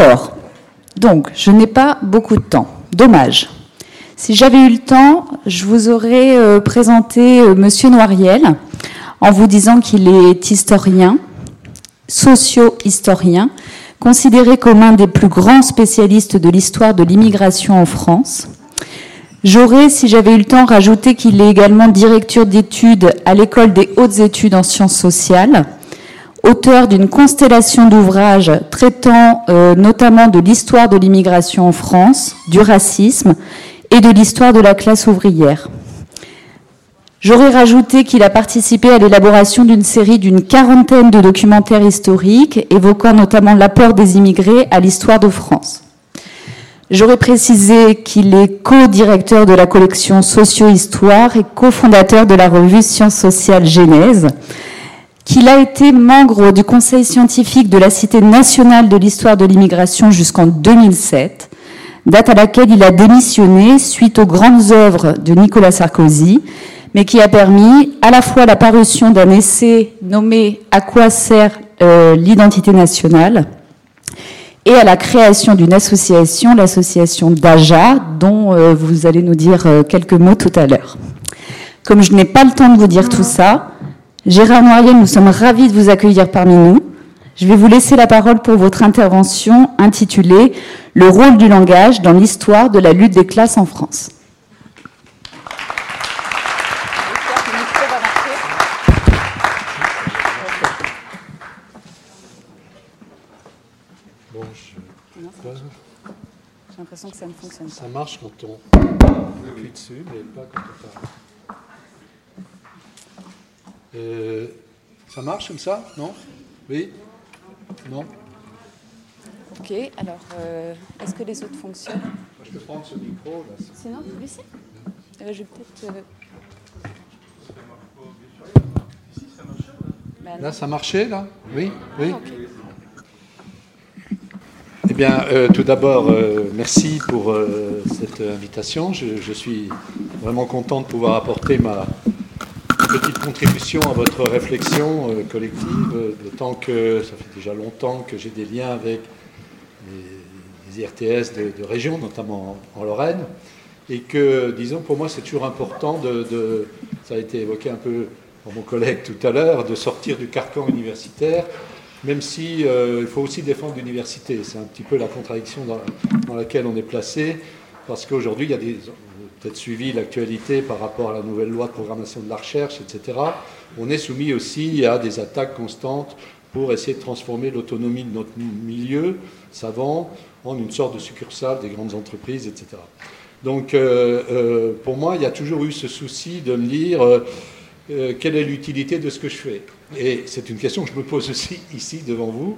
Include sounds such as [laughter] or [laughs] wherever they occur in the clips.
Alors, donc, je n'ai pas beaucoup de temps. Dommage. Si j'avais eu le temps, je vous aurais euh, présenté euh, Monsieur Noiriel en vous disant qu'il est historien, socio-historien, considéré comme un des plus grands spécialistes de l'histoire de l'immigration en France. J'aurais, si j'avais eu le temps, rajouté qu'il est également directeur d'études à l'école des hautes études en sciences sociales, auteur d'une constellation d'ouvrages traitant euh, notamment de l'histoire de l'immigration en France, du racisme et de l'histoire de la classe ouvrière. J'aurais rajouté qu'il a participé à l'élaboration d'une série d'une quarantaine de documentaires historiques évoquant notamment l'apport des immigrés à l'histoire de France. J'aurais précisé qu'il est co-directeur de la collection Socio-Histoire et cofondateur de la revue Sciences sociales Genèse, qu'il a été membre du conseil scientifique de la Cité nationale de l'histoire de l'immigration jusqu'en 2007, date à laquelle il a démissionné suite aux grandes œuvres de Nicolas Sarkozy mais qui a permis à la fois la parution d'un essai nommé À quoi sert euh, l'identité nationale et à la création d'une association, l'association DAJA, dont euh, vous allez nous dire euh, quelques mots tout à l'heure. Comme je n'ai pas le temps de vous dire tout ça, Gérard Noiriel, nous sommes ravis de vous accueillir parmi nous. Je vais vous laisser la parole pour votre intervention intitulée Le rôle du langage dans l'histoire de la lutte des classes en France. l'impression que ça ne fonctionne pas. Ça marche quand on appuie dessus, mais pas quand on parle. Euh, ça marche comme ça Non? Oui? Non? Ok, alors euh, est-ce que les autres fonctionnent? Je peux prendre ce micro. Là, Sinon, celui-ci eh ben, Je vais peut-être. Euh... Là, ça marchait, là? Oui Oui ah, okay. Eh bien, euh, tout d'abord, euh, merci pour euh, cette invitation. Je, suis vraiment content de pouvoir apporter ma petite contribution à votre réflexion collective, d'autant que ça fait déjà longtemps que j'ai des liens avec les, IRTS de, région, notamment en, Lorraine, et que, disons, pour moi, c'est toujours important de, ça a été évoqué un peu par mon collègue tout à l'heure, de sortir du carcan universitaire même si euh, il faut aussi défendre l'université. C'est un petit peu la contradiction dans, laquelle on est placé, parce qu'aujourd'hui, il y a des, peut-être suivi l'actualité par rapport à la nouvelle loi de programmation de la recherche, etc. On est soumis aussi à des attaques constantes pour essayer de transformer l'autonomie de notre milieu savant en une sorte de succursale des grandes entreprises, etc. Donc, euh, euh, pour moi, il y a toujours eu ce souci de me dire euh, quelle est l'utilité de ce que je fais Et c'est une question que je me pose aussi ici devant vous,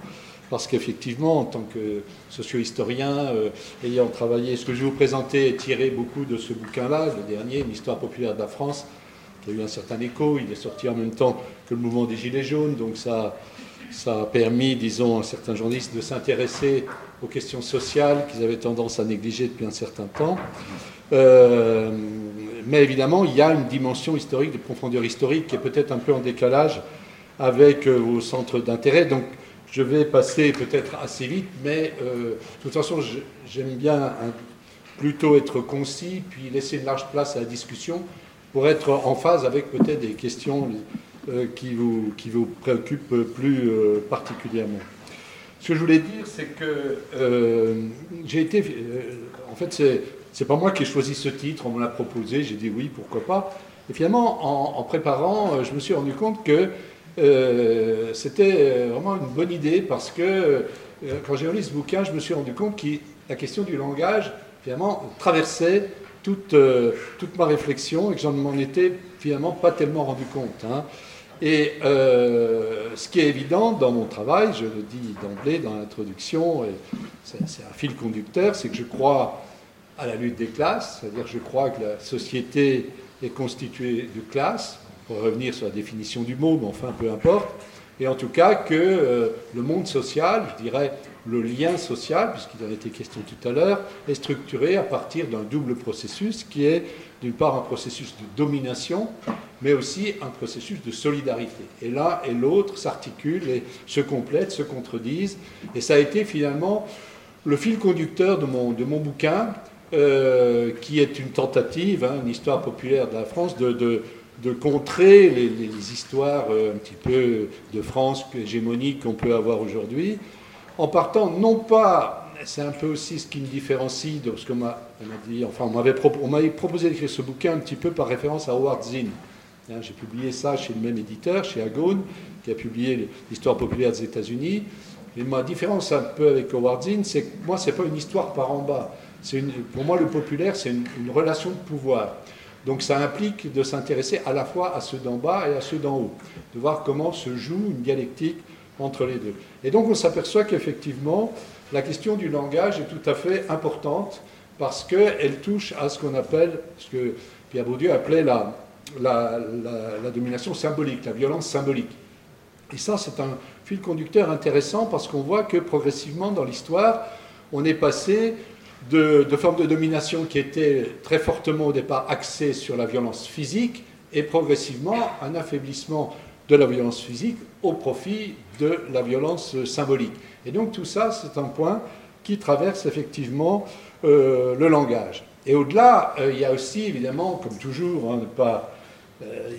parce qu'effectivement, en tant que socio-historien, euh, ayant travaillé, ce que je vais vous présenter est tiré beaucoup de ce bouquin-là, le dernier, Une histoire populaire de la France, qui a eu un certain écho. Il est sorti en même temps que le mouvement des Gilets jaunes, donc ça, a permis, disons, à certains journalistes de s'intéresser aux questions sociales qu'ils avaient tendance à négliger depuis un certain temps. Euh, mais évidemment, il y a une dimension historique, de profondeur historique, qui est peut-être un peu en décalage avec euh, vos centres d'intérêt. Donc, je vais passer peut-être assez vite, mais euh, de toute façon, j'aime bien plutôt être concis, puis laisser une large place à la discussion pour être en phase avec peut-être des questions euh, qui, vous, qui préoccupent plus particulièrement. Ce que je voulais dire, c'est que j'ai été. en fait, c'est c'est pas moi qui ai choisi ce titre, on me l'a proposé, j'ai dit oui, pourquoi pas. Et finalement, en, préparant, euh, je me suis rendu compte que euh, c'était euh, vraiment une bonne idée parce que quand j'ai lu ce bouquin, je me suis rendu compte que la question du langage, finalement, traversait toute, toute ma réflexion et que j'en m'en étais finalement pas tellement rendu compte. Hein. Et ce qui est évident dans mon travail, je le dis d'emblée dans l'introduction, c'est un fil conducteur, c'est que je crois à la lutte des classes, c'est-à-dire je crois que la société est constituée de classes, pour revenir sur la définition du mot, mais enfin peu importe, et en tout cas que euh, le monde social, je dirais le lien social, puisqu'il en était question tout à l'heure, est structuré à partir d'un double processus qui est d'une part un processus de domination, mais aussi un processus de solidarité. Et l'un et l'autre s'articulent et se complètent, se contredisent, et ça a été finalement le fil conducteur de mon, de mon bouquin, euh, qui est une tentative, hein, une histoire populaire de la France, de, de, de contrer les, histoires euh, un petit peu de France hégémonique qu'on peut avoir aujourd'hui, en partant non pas, c'est un peu aussi ce qui me différencie de ce qu'on m'a dit, enfin on m'avait proposé, d'écrire ce bouquin un petit peu par référence à Howard Zinn. Hein, J'ai publié ça chez le même éditeur, chez Agone, qui a publié l'histoire populaire des États-Unis. Et ma différence un peu avec Howard Zinn, c'est que moi, ce n'est pas une histoire par en bas. Une, pour moi, le populaire, c'est une, relation de pouvoir. Donc ça implique de s'intéresser à la fois à ceux d'en bas et à ceux d'en haut, de voir comment se joue une dialectique entre les deux. Et donc on s'aperçoit qu'effectivement, la question du langage est tout à fait importante parce qu'elle touche à ce qu'on appelle, ce que Pierre Bourdieu appelait la, la, domination symbolique, la violence symbolique. Et ça, c'est un fil conducteur intéressant parce qu'on voit que progressivement dans l'histoire, on est passé de, formes de domination qui étaient très fortement au départ axées sur la violence physique et progressivement un affaiblissement de la violence physique au profit de la violence symbolique. Et donc tout ça, c'est un point qui traverse effectivement euh, le langage. Et au-delà, euh, il y a aussi évidemment, comme toujours, hein, pas euh,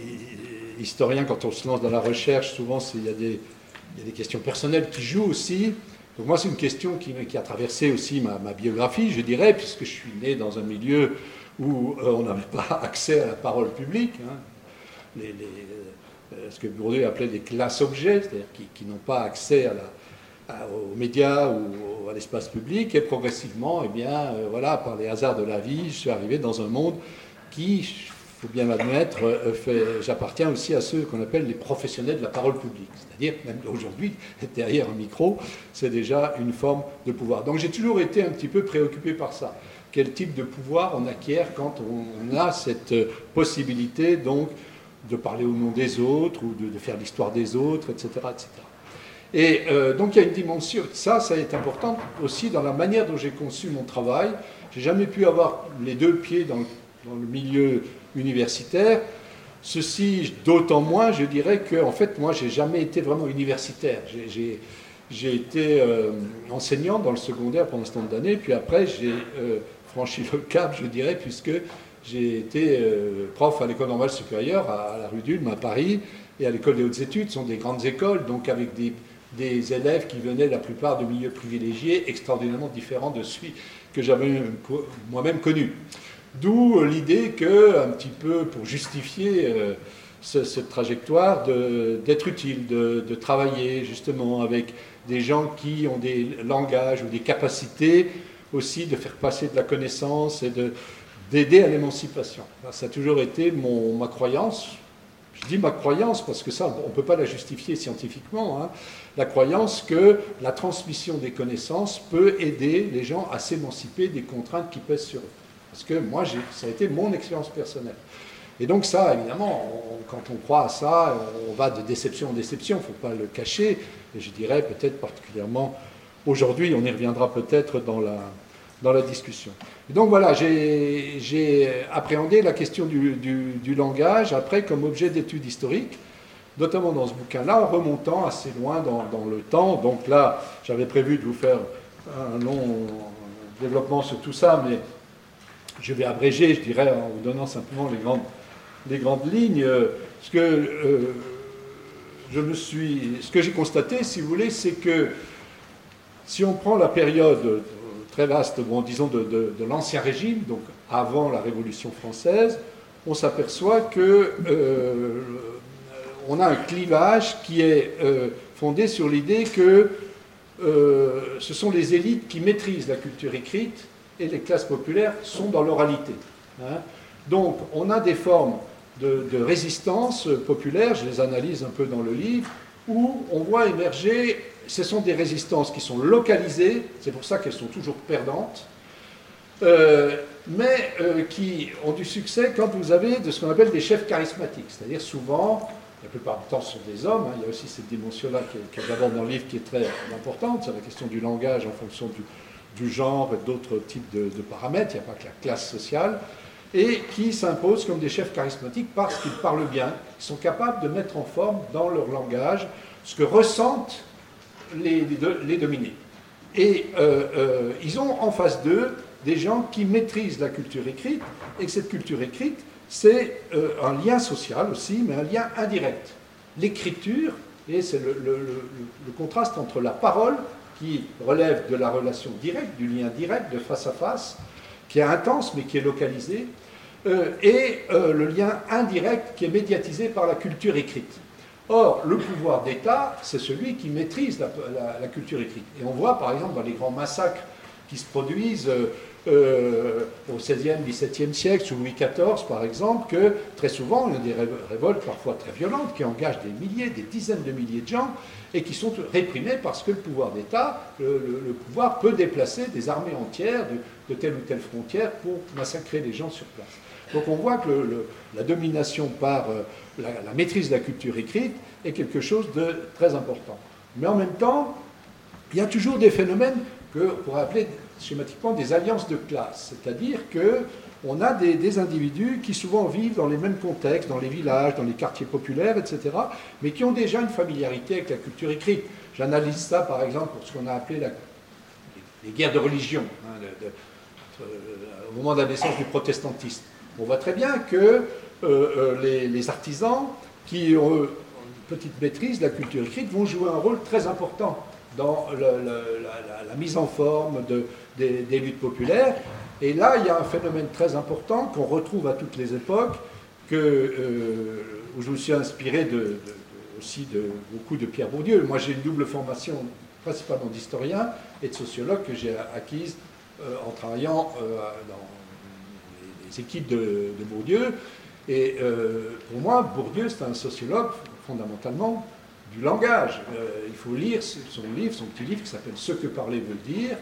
historien, quand on se lance dans la recherche, souvent il y a des questions personnelles qui jouent aussi. Donc moi, c'est une question qui, a traversé aussi ma, biographie, je dirais, puisque je suis né dans un milieu où euh, on n'avait pas [laughs] accès à la parole publique. Hein. Les, les, euh, ce que Bourdieu appelait des classes objets, c'est-à-dire qui, n'ont pas accès aux médias ou à l'espace public. Et progressivement, eh bien, euh, voilà, par les hasards de la vie, je suis arrivé dans un monde qui, faut bien l'admettre, euh, j'appartiens aussi à ceux qu'on appelle les professionnels de la parole publique. C'est-à-dire, même aujourd'hui, [laughs] derrière un micro, c'est déjà une forme de pouvoir. Donc j'ai toujours été un petit peu préoccupé par ça. Quel type de pouvoir on acquiert quand on, a cette possibilité, donc, de parler au nom des autres ou de, faire l'histoire des autres, etc. etc. Et euh, donc il y a une dimension, ça, ça est important aussi dans la manière dont j'ai conçu mon travail. J'ai jamais pu avoir les deux pieds dans le, dans le milieu universitaire. Ceci, d'autant moins, je dirais que, en fait, moi, j'ai jamais été vraiment universitaire. J'ai été euh, enseignant dans le secondaire pendant ce temps d'années, puis après, j'ai euh, franchi le cap, je dirais, puisque j'ai été euh, prof à l'école normale supérieure à, à la rue d'Ulm, à Paris, et à l'école des hautes études, ce sont des grandes écoles, donc avec des, des élèves qui venaient la plupart de milieux privilégiés, extraordinairement différents de celui que j'avais moi-même connu. D'où l'idée que, un petit peu pour justifier euh, ce, cette trajectoire, d'être utile, de, travailler justement avec des gens qui ont des langages ou des capacités aussi de faire passer de la connaissance et d'aider à l'émancipation. Ça a toujours été ma croyance. Je dis ma croyance parce que ça, on ne peut pas la justifier scientifiquement. Hein. La croyance que la transmission des connaissances peut aider les gens à s'émanciper des contraintes qui pèsent sur eux. Parce que moi, ça a été mon expérience personnelle. Et donc ça, évidemment, quand on croit à ça, on va de déception en déception, il ne faut pas le cacher. Et je dirais peut-être particulièrement aujourd'hui, on y reviendra peut-être dans la, dans la discussion. Et donc voilà, j'ai appréhendé la question du, du, du, langage après comme objet d'étude historique, notamment dans ce bouquin-là, en remontant assez loin dans, dans le temps. Donc là, j'avais prévu de vous faire un long développement sur tout ça, mais je vais abréger, je dirais, en vous donnant simplement les grandes, les grandes lignes. Ce que euh, je me suis, ce que j'ai constaté, si vous voulez, c'est que si on prend la période très vaste, bon, disons de, de, l'ancien régime, donc avant la Révolution française, on s'aperçoit que euh, on a un clivage qui est euh, fondé sur l'idée que euh, ce sont les élites qui maîtrisent la culture écrite et les classes populaires sont dans l'oralité. Hein. Donc on a des formes de, résistance populaire, je les analyse un peu dans le livre, où on voit émerger, ce sont des résistances qui sont localisées, c'est pour ça qu'elles sont toujours perdantes, euh, mais euh, qui ont du succès quand vous avez de ce qu'on appelle des chefs charismatiques, c'est-à-dire souvent, la plupart du temps ce sont des hommes, hein, il y a aussi cette dimension-là qui, qui j'aborde dans le livre qui est très importante, c'est la question du langage en fonction du, du genre et d'autres types de, paramètres, il n'y a pas que la classe sociale, et qui s'imposent comme des chefs charismatiques parce qu'ils parlent bien, ils sont capables de mettre en forme dans leur langage ce que ressentent les, les, dominés. Et ils ont en face d'eux des gens qui maîtrisent la culture écrite, et que cette culture écrite, c'est un lien social aussi, mais un lien indirect. L'écriture, et c'est le, le, contraste entre la parole, qui relève de la relation directe, du lien direct, de face à face, qui est intense mais qui est localisé, euh, et euh, le lien indirect qui est médiatisé par la culture écrite. Or, le pouvoir d'État, c'est celui qui maîtrise la, culture écrite. Et on voit, par exemple, dans les grands massacres qui se produisent euh, au XVIe, XVIIe siècle, sous Louis XIV, par exemple, que très souvent, il y a des révoltes parfois très violentes qui engagent des milliers, des dizaines de milliers de gens et qui sont réprimées parce que le pouvoir d'État, le, pouvoir peut déplacer des armées entières de, de telle ou telle frontière pour massacrer les gens sur place. Donc on voit que la domination par euh, la, maîtrise de la culture écrite est quelque chose de très important. Mais en même temps, il y a toujours des phénomènes que pourrait appeler schématiquement des alliances de classe, c'est-à-dire que on a des, individus qui souvent vivent dans les mêmes contextes, dans les villages, dans les quartiers populaires, etc., mais qui ont déjà une familiarité avec la culture écrite. J'analyse ça, par exemple, pour ce qu'on a appelé les, guerres de religion, hein, euh, au moment de la naissance du protestantisme. On voit très bien que euh, euh, les, artisans qui ont une petite maîtrise de la culture écrite vont jouer un rôle très important dans la, mise en forme des, luttes populaires. Et là, il y a un phénomène très important qu'on retrouve à toutes les époques, que, euh, où je me suis inspiré aussi de beaucoup de Pierre Bourdieu. Moi, j'ai une double formation, principalement d'historien et de sociologue, que j'ai acquise en travaillant dans équipes de, Bourdieu. Et euh, pour moi, Bourdieu, c'est un sociologue fondamentalement du langage. Euh, il faut lire son livre, son petit livre qui s'appelle Ce que parler veut dire,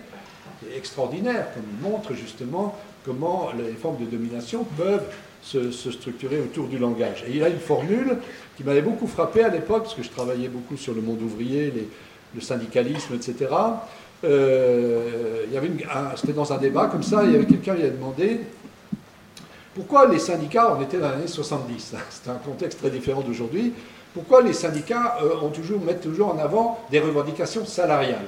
extraordinaire, comme il montre justement comment les formes de domination peuvent se, structurer autour du langage. Et il a une formule qui m'avait beaucoup frappé à l'époque, parce que je travaillais beaucoup sur le monde ouvrier, le syndicalisme, etc. Euh, c'était dans un débat comme ça, il y avait quelqu'un qui a demandé pourquoi les syndicats, on était dans les années 70, [laughs] c'est un contexte très différent d'aujourd'hui, pourquoi les syndicats euh, ont toujours, mettent toujours en avant des revendications salariales?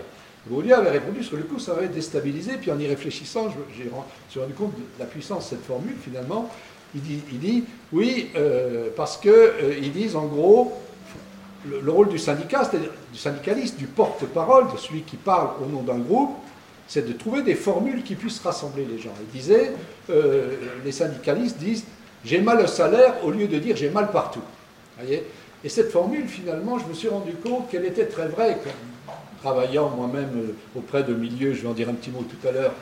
Bourdieu avait répondu, que le coup, ça avait déstabilisé, puis en y réfléchissant, je, suis rendu compte de la puissance de cette formule, finalement. Il dit, oui, euh, parce qu'ils euh, disent en gros, le, le rôle du syndicat, c'est-à-dire du syndicaliste, du porte-parole, de celui qui parle au nom d'un groupe, c'est de trouver des formules qui puissent rassembler les gens. Il disait, les syndicalistes disent j'ai mal au salaire au lieu de dire j'ai mal partout. Voyez? Et cette formule, finalement, je me suis rendu compte qu'elle était très vraie. Travaillant moi-même euh, auprès de milieux, je vais en dire un petit mot tout à l'heure,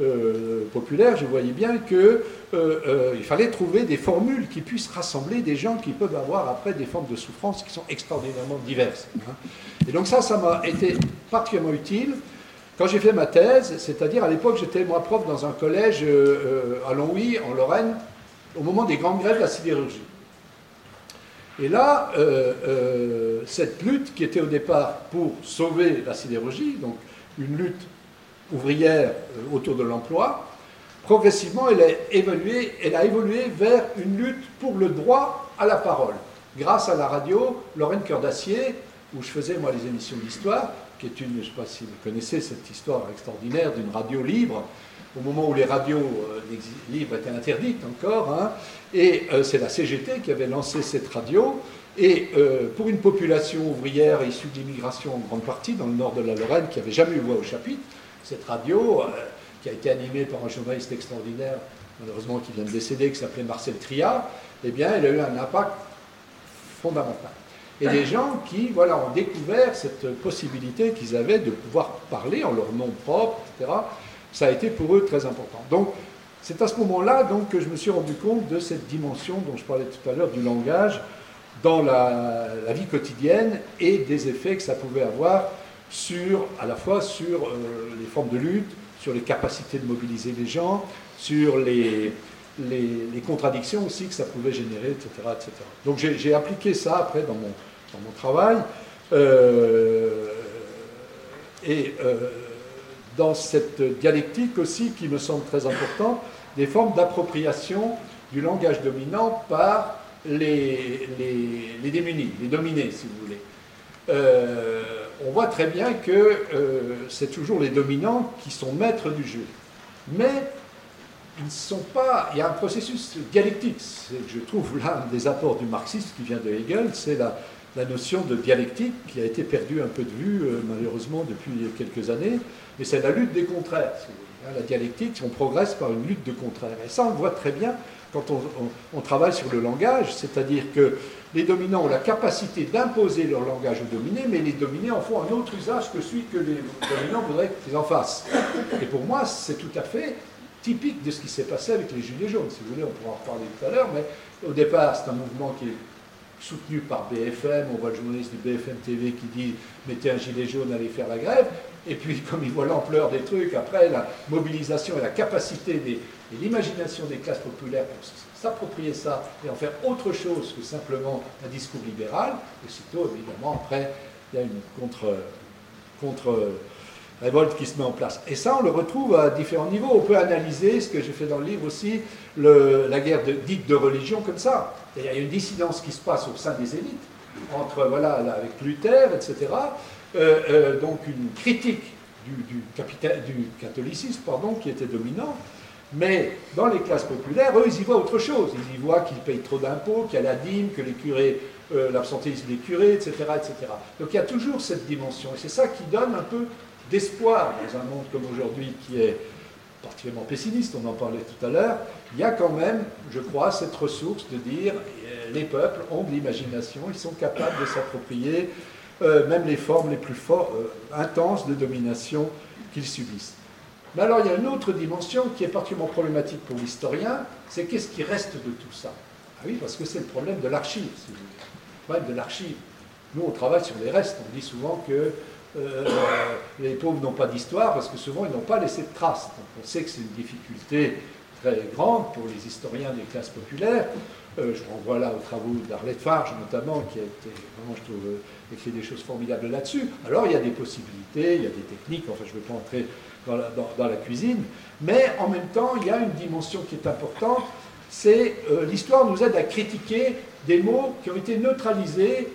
euh, populaires, je voyais bien qu'il fallait trouver des formules qui puissent rassembler des gens qui peuvent avoir après des formes de souffrance qui sont extraordinairement diverses. Hein. Et donc ça, ça m'a été particulièrement utile. Quand j'ai fait ma thèse, c'est-à-dire à, l'époque j'étais moi prof dans un collège euh, à Longwy, en Lorraine, au moment des grandes grèves de la sidérurgie. Et là, euh, euh, cette lutte qui était au départ pour sauver la sidérurgie, donc une lutte ouvrière autour de l'emploi, progressivement elle a, évolué, elle a évolué vers une lutte pour le droit à la parole. Grâce à la radio Lorraine Cœur d'Acier, où je faisais moi les émissions d'histoire, qui est une, je ne sais pas si vous connaissez cette histoire extraordinaire d'une radio libre, au moment où les radios euh, libres étaient interdites encore, hein, et euh, c'est la CGT qui avait lancé cette radio, et euh, pour une population ouvrière issue d'immigration en grande partie dans le nord de la Lorraine, qui n'avait jamais eu voix au chapitre, cette radio, qui a été animée par un journaliste extraordinaire, malheureusement qui vient de décéder, qui s'appelait Marcel Tria, eh bien, elle a eu un impact fondamental et des gens qui voilà, ont découvert cette possibilité qu'ils avaient de pouvoir parler en leur nom propre, etc. Ça a été pour eux très important. Donc, c'est à ce moment-là donc, que je me suis rendu compte de cette dimension dont je parlais tout à l'heure du langage dans la, vie quotidienne et des effets que ça pouvait avoir sur, à la fois sur euh, les formes de lutte, sur les capacités de mobiliser les gens, sur les, les, contradictions aussi que ça pouvait générer, etc. etc. Donc j'ai appliqué ça après dans mon, dans mon travail. Euh, et euh, dans cette dialectique aussi, qui me semble très importante, des formes d'appropriation du langage dominant par les, les, les, démunis, les dominés, si vous voulez. Euh, on voit très bien que euh, c'est toujours les dominants qui sont maîtres du jeu. Mais ils sont pas. Il y a un processus dialectique. Je trouve l'un des apports du marxisme qui vient de Hegel, c'est la, notion de dialectique qui a été perdue un peu de vue, euh, malheureusement, depuis quelques années. Et c'est la lutte des contraires. La dialectique, on progresse par une lutte de contraires. Et ça, on le voit très bien quand on, travaille sur le langage, c'est-à-dire que les dominants ont la capacité d'imposer leur langage aux dominés, mais les dominés en font un autre usage que celui que les dominants voudraient qu'ils en fassent. Et pour moi, c'est tout à fait typique de ce qui s'est passé avec les Gilets jaunes. Si vous voulez, on pourra en reparler tout à l'heure, mais au départ, c'est un mouvement qui est soutenu par BFM. On voit le journaliste du BFM TV qui dit mettez un gilet jaune, allez faire la grève. Et puis, [laughs] comme il voit l'ampleur des trucs, après la mobilisation et la capacité des, et l'imagination des classes populaires pour s'approprier ça et en faire autre chose que simplement un discours libéral, aussitôt, évidemment, après, il y a une contre, contre révolte qui se met en place. Et ça, on le retrouve à différents niveaux. On peut analyser, ce que j'ai fait dans le livre aussi, la guerre dite de religion comme ça. Il y a une dissidence qui se passe au sein des élites, entre, voilà, avec Luther, etc. Euh, euh, donc une critique du, catholicisme, pardon, qui était dominant, mais dans les classes populaires, eux, ils y voient autre chose. Ils y voient qu'ils payent trop d'impôts, qu'il y a la dîme, que les curés, euh, l'absentéisme des curés, etc., etc. Donc il y a toujours cette dimension. Et c'est ça qui donne un peu d'espoir dans un monde comme aujourd'hui qui est particulièrement pessimiste, on en parlait tout à l'heure. Il y a quand même, je crois, cette ressource de dire euh, les peuples ont de l'imagination, ils sont capables de s'approprier euh, même les formes les plus fortes, intenses de domination qu'ils subissent. Mais alors il y a une autre dimension qui est particulièrement problématique pour l'historien, c'est qu'est-ce qui reste de tout ça? Ah oui, parce que c'est le problème de l'archive, si vous voulez. Le problème de l'archive. Nous, on travaille sur les restes. On dit souvent que euh, les pauvres n'ont pas d'histoire parce que souvent, ils n'ont pas laissé de traces. On sait que c'est une difficulté très grande pour les historiens des classes populaires. Euh, je renvoie là aux travaux d'Arlette Farge, notamment, qui a été, vraiment, je trouve, euh, écrit des choses formidables là-dessus. Alors, il y a des possibilités, il y a des techniques, enfin, je ne vais pas entrer dans la, cuisine, mais en même temps, il y a une dimension qui est importante, c'est euh, l'histoire nous aide à critiquer des mots qui ont été neutralisés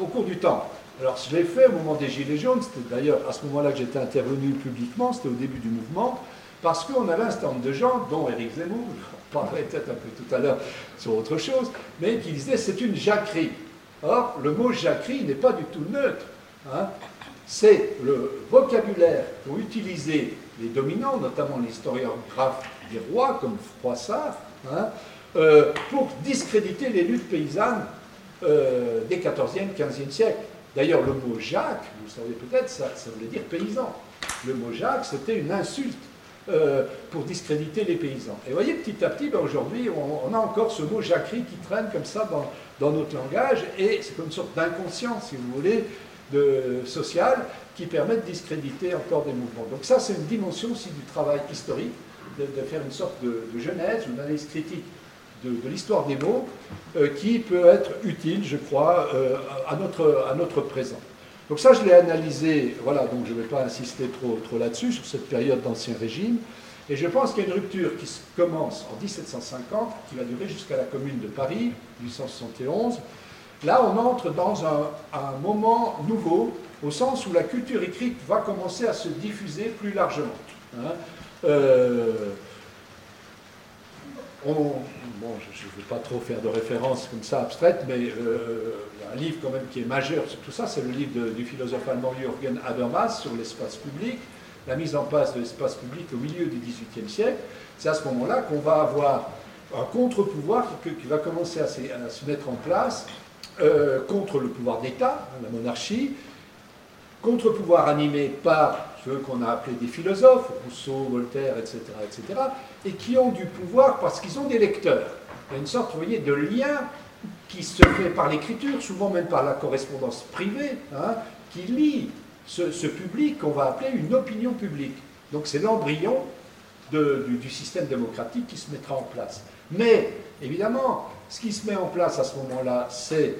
au cours du temps. Alors, je l'ai fait au moment des Gilets jaunes, c'était d'ailleurs à ce moment-là que j'étais intervenu publiquement, c'était au début du mouvement, parce qu'on avait un certain nombre de gens, dont Éric Zemmour, je [laughs] parlerai peut-être un peu tout à l'heure sur autre chose, mais qui disaient c'est une jacquerie. Or, le mot jacquerie n'est pas du tout neutre. Hein. C'est le vocabulaire qu'ont utilisé les dominants, notamment l'historiographe des rois, comme Froissart, hein, euh, pour discréditer les luttes paysannes euh, des 14e, 15e siècles. D'ailleurs, le mot Jacques, vous le savez peut-être, ça, voulait dire paysan. Le mot Jacques, c'était une insulte euh, pour discréditer les paysans. Et vous voyez, petit à petit, ben, aujourd'hui, on, a encore ce mot jacquerie qui traîne comme ça dans, notre langage, et c'est comme une sorte d'inconscience, si vous voulez, de, social, qui permet de discréditer encore des mouvements. Donc ça, c'est une dimension aussi du travail historique, de, faire une sorte de, genèse, une analyse critique de, l'histoire des mots, euh, qui peut être utile, je crois, euh, à, notre, à notre présent. Donc ça, je l'ai analysé, voilà, donc je ne vais pas insister trop, trop là-dessus, sur cette période d'Ancien Régime. Et je pense qu'il y a une rupture qui commence en 1750, qui va durer jusqu'à la Commune de Paris, 1871. Là, on entre dans un, moment nouveau, au sens où la culture écrite va commencer à se diffuser plus largement. Hein. Euh, on, bon, je ne veux pas trop faire de références comme ça abstraites, mais euh, un livre quand même qui est majeur sur tout ça, c'est le livre du philosophe allemand Jürgen Habermas sur l'espace public, la mise en place de l'espace public au milieu du XVIIIe siècle. C'est à ce moment-là qu'on va avoir un contre-pouvoir qui, va commencer à se, mettre en place euh, contre le pouvoir d'État, hein, la monarchie, contre-pouvoir animé par ceux qu'on a appelés des philosophes, Rousseau, Voltaire, etc., etc., et qui ont du pouvoir parce qu'ils ont des lecteurs. Il y a une sorte, vous voyez, de lien qui se fait par l'écriture, souvent même par la correspondance privée, hein, qui lie ce, public qu'on va appeler une opinion publique. Donc c'est l'embryon du, système démocratique qui se mettra en place. Mais, évidemment, ce qui se met en place à ce moment-là, c'est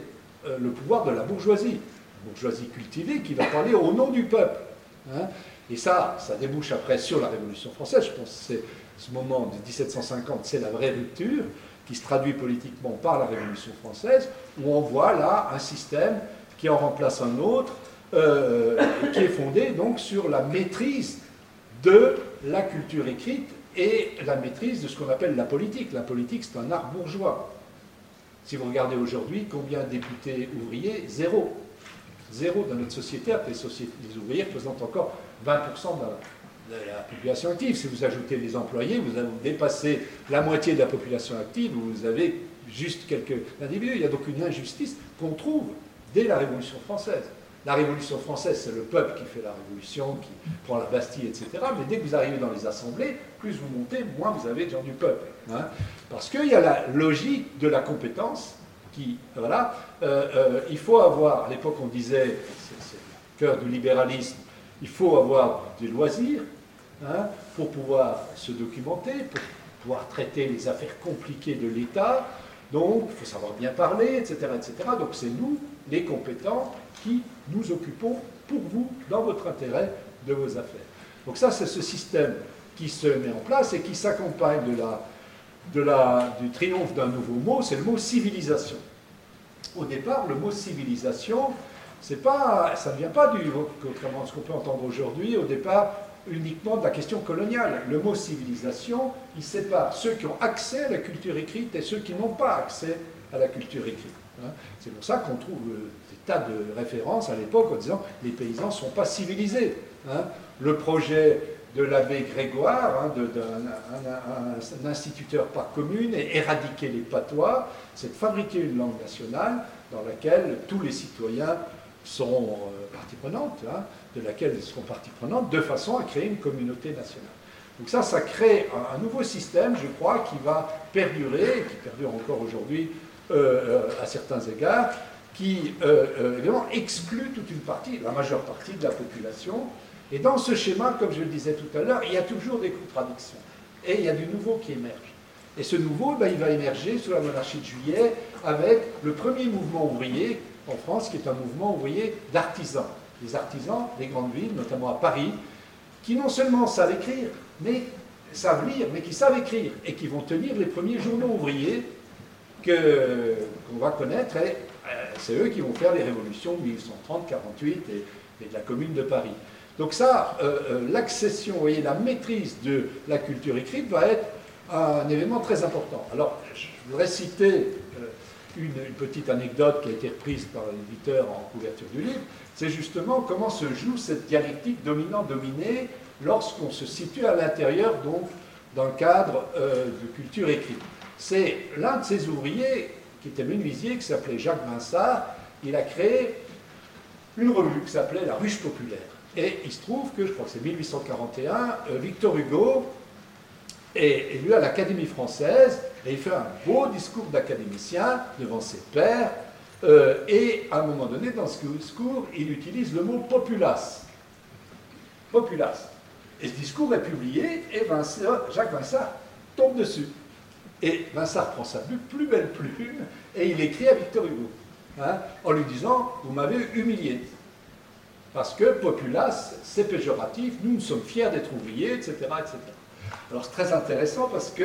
euh, le pouvoir de la bourgeoisie, la bourgeoisie cultivée qui va parler au nom du peuple. Hein. Et ça, ça débouche après sur la Révolution française. Je pense que c'est ce moment de 1750, c'est la vraie rupture qui se traduit politiquement par la Révolution française, où on voit là un système qui en remplace un autre, euh, qui est fondée donc sur la maîtrise de la culture écrite et la maîtrise de ce qu'on appelle la politique. La politique, c'est un art bourgeois. Si vous regardez aujourd'hui, combien de députés ouvriers? Zéro. Zéro dans notre société, sociétés, les ouvriers représentent encore 20% de la, population active. Si vous ajoutez les employés, vous dépassé la moitié de la population active, vous avez juste quelques individus. Il y a donc une injustice qu'on trouve dès la Révolution française. La Révolution française, c'est le peuple qui fait la révolution, qui prend la Bastille, etc. Mais dès que vous arrivez dans les assemblées, plus vous montez, moins vous avez de gens du peuple. Hein. Parce qu'il y a la logique de la compétence qui, voilà, euh, euh, il faut avoir, à l'époque on disait, c'est le cœur du libéralisme, il faut avoir des loisirs hein, pour pouvoir se documenter, pour pouvoir traiter les affaires compliquées de l'État, donc il faut savoir bien parler, etc. etc. Donc c'est nous, les compétents, qui nous occupons pour vous, dans votre intérêt, de vos affaires. Donc ça, c'est ce système qui se met en place et qui s'accompagne de la, du triomphe d'un nouveau mot, c'est le mot civilisation. Au départ, le mot civilisation, pas, ça ne vient pas du, contrairement à ce qu'on peut entendre aujourd'hui, au départ, uniquement de la question coloniale. Le mot civilisation, il sépare ceux qui ont accès à la culture écrite et ceux qui n'ont pas accès à la culture écrite. Hein. C'est pour ça qu'on trouve euh, des tas de références à l'époque en disant les paysans ne sont pas civilisés. Hein. Le projet de l'abbé Grégoire, hein, d'un instituteur par commune, et éradiquer les patois, c'est de fabriquer une langue nationale dans laquelle tous les citoyens sont euh, partie prenante, de laquelle ils seront partie prenante, de façon à créer une communauté nationale. Donc ça, ça crée un, nouveau système, je crois, qui va perdurer, qui perdure encore aujourd'hui euh, euh, à certains égards, qui évidemment exclut toute une partie, la majeure partie de la population. Et dans ce schéma, comme je le disais tout à l'heure, il y a toujours des contradictions. Et il y a du nouveau qui émerge. Et ce nouveau, ben, il va émerger sous la monarchie de juillet avec le premier mouvement ouvrier en France, qui est un mouvement ouvrier d'artisans. Les artisans des grandes villes, notamment à Paris, qui non seulement savent écrire, mais savent lire, mais qui savent écrire, et qui vont tenir les premiers journaux ouvriers qu'on va connaître, et euh, c'est eux qui vont faire les révolutions de 1830, 48 et, de la Commune de Paris. Donc ça, euh, euh, l'accession, voyez, la maîtrise de la culture écrite va être un événement très important. Alors, je voudrais citer une, petite anecdote qui a été reprise par l'éditeur en couverture du livre, c'est justement comment se joue cette dialectique dominant-dominé lorsqu'on se situe à l'intérieur donc d'un cadre euh, de culture écrite. C'est l'un de ces ouvriers, qui était menuisier, qui s'appelait Jacques Vinsart, il a créé une revue qui s'appelait La Ruche Populaire. Et il se trouve que, je crois que c'est 1841, euh, Victor Hugo est élu à l'Académie française et il fait un beau discours d'académicien devant ses pairs. Euh, et à un moment donné, dans ce discours, il utilise le mot populace. Populace. Et ce discours est publié et Jacques Vincent tombe dessus. Et Vincent prend sa plus belle plume et il écrit à Victor Hugo hein, en lui disant Vous m'avez humilié. Parce que populace, c'est péjoratif, nous, nous sommes fiers d'être ouvriers, etc., etc. Alors c'est très intéressant parce que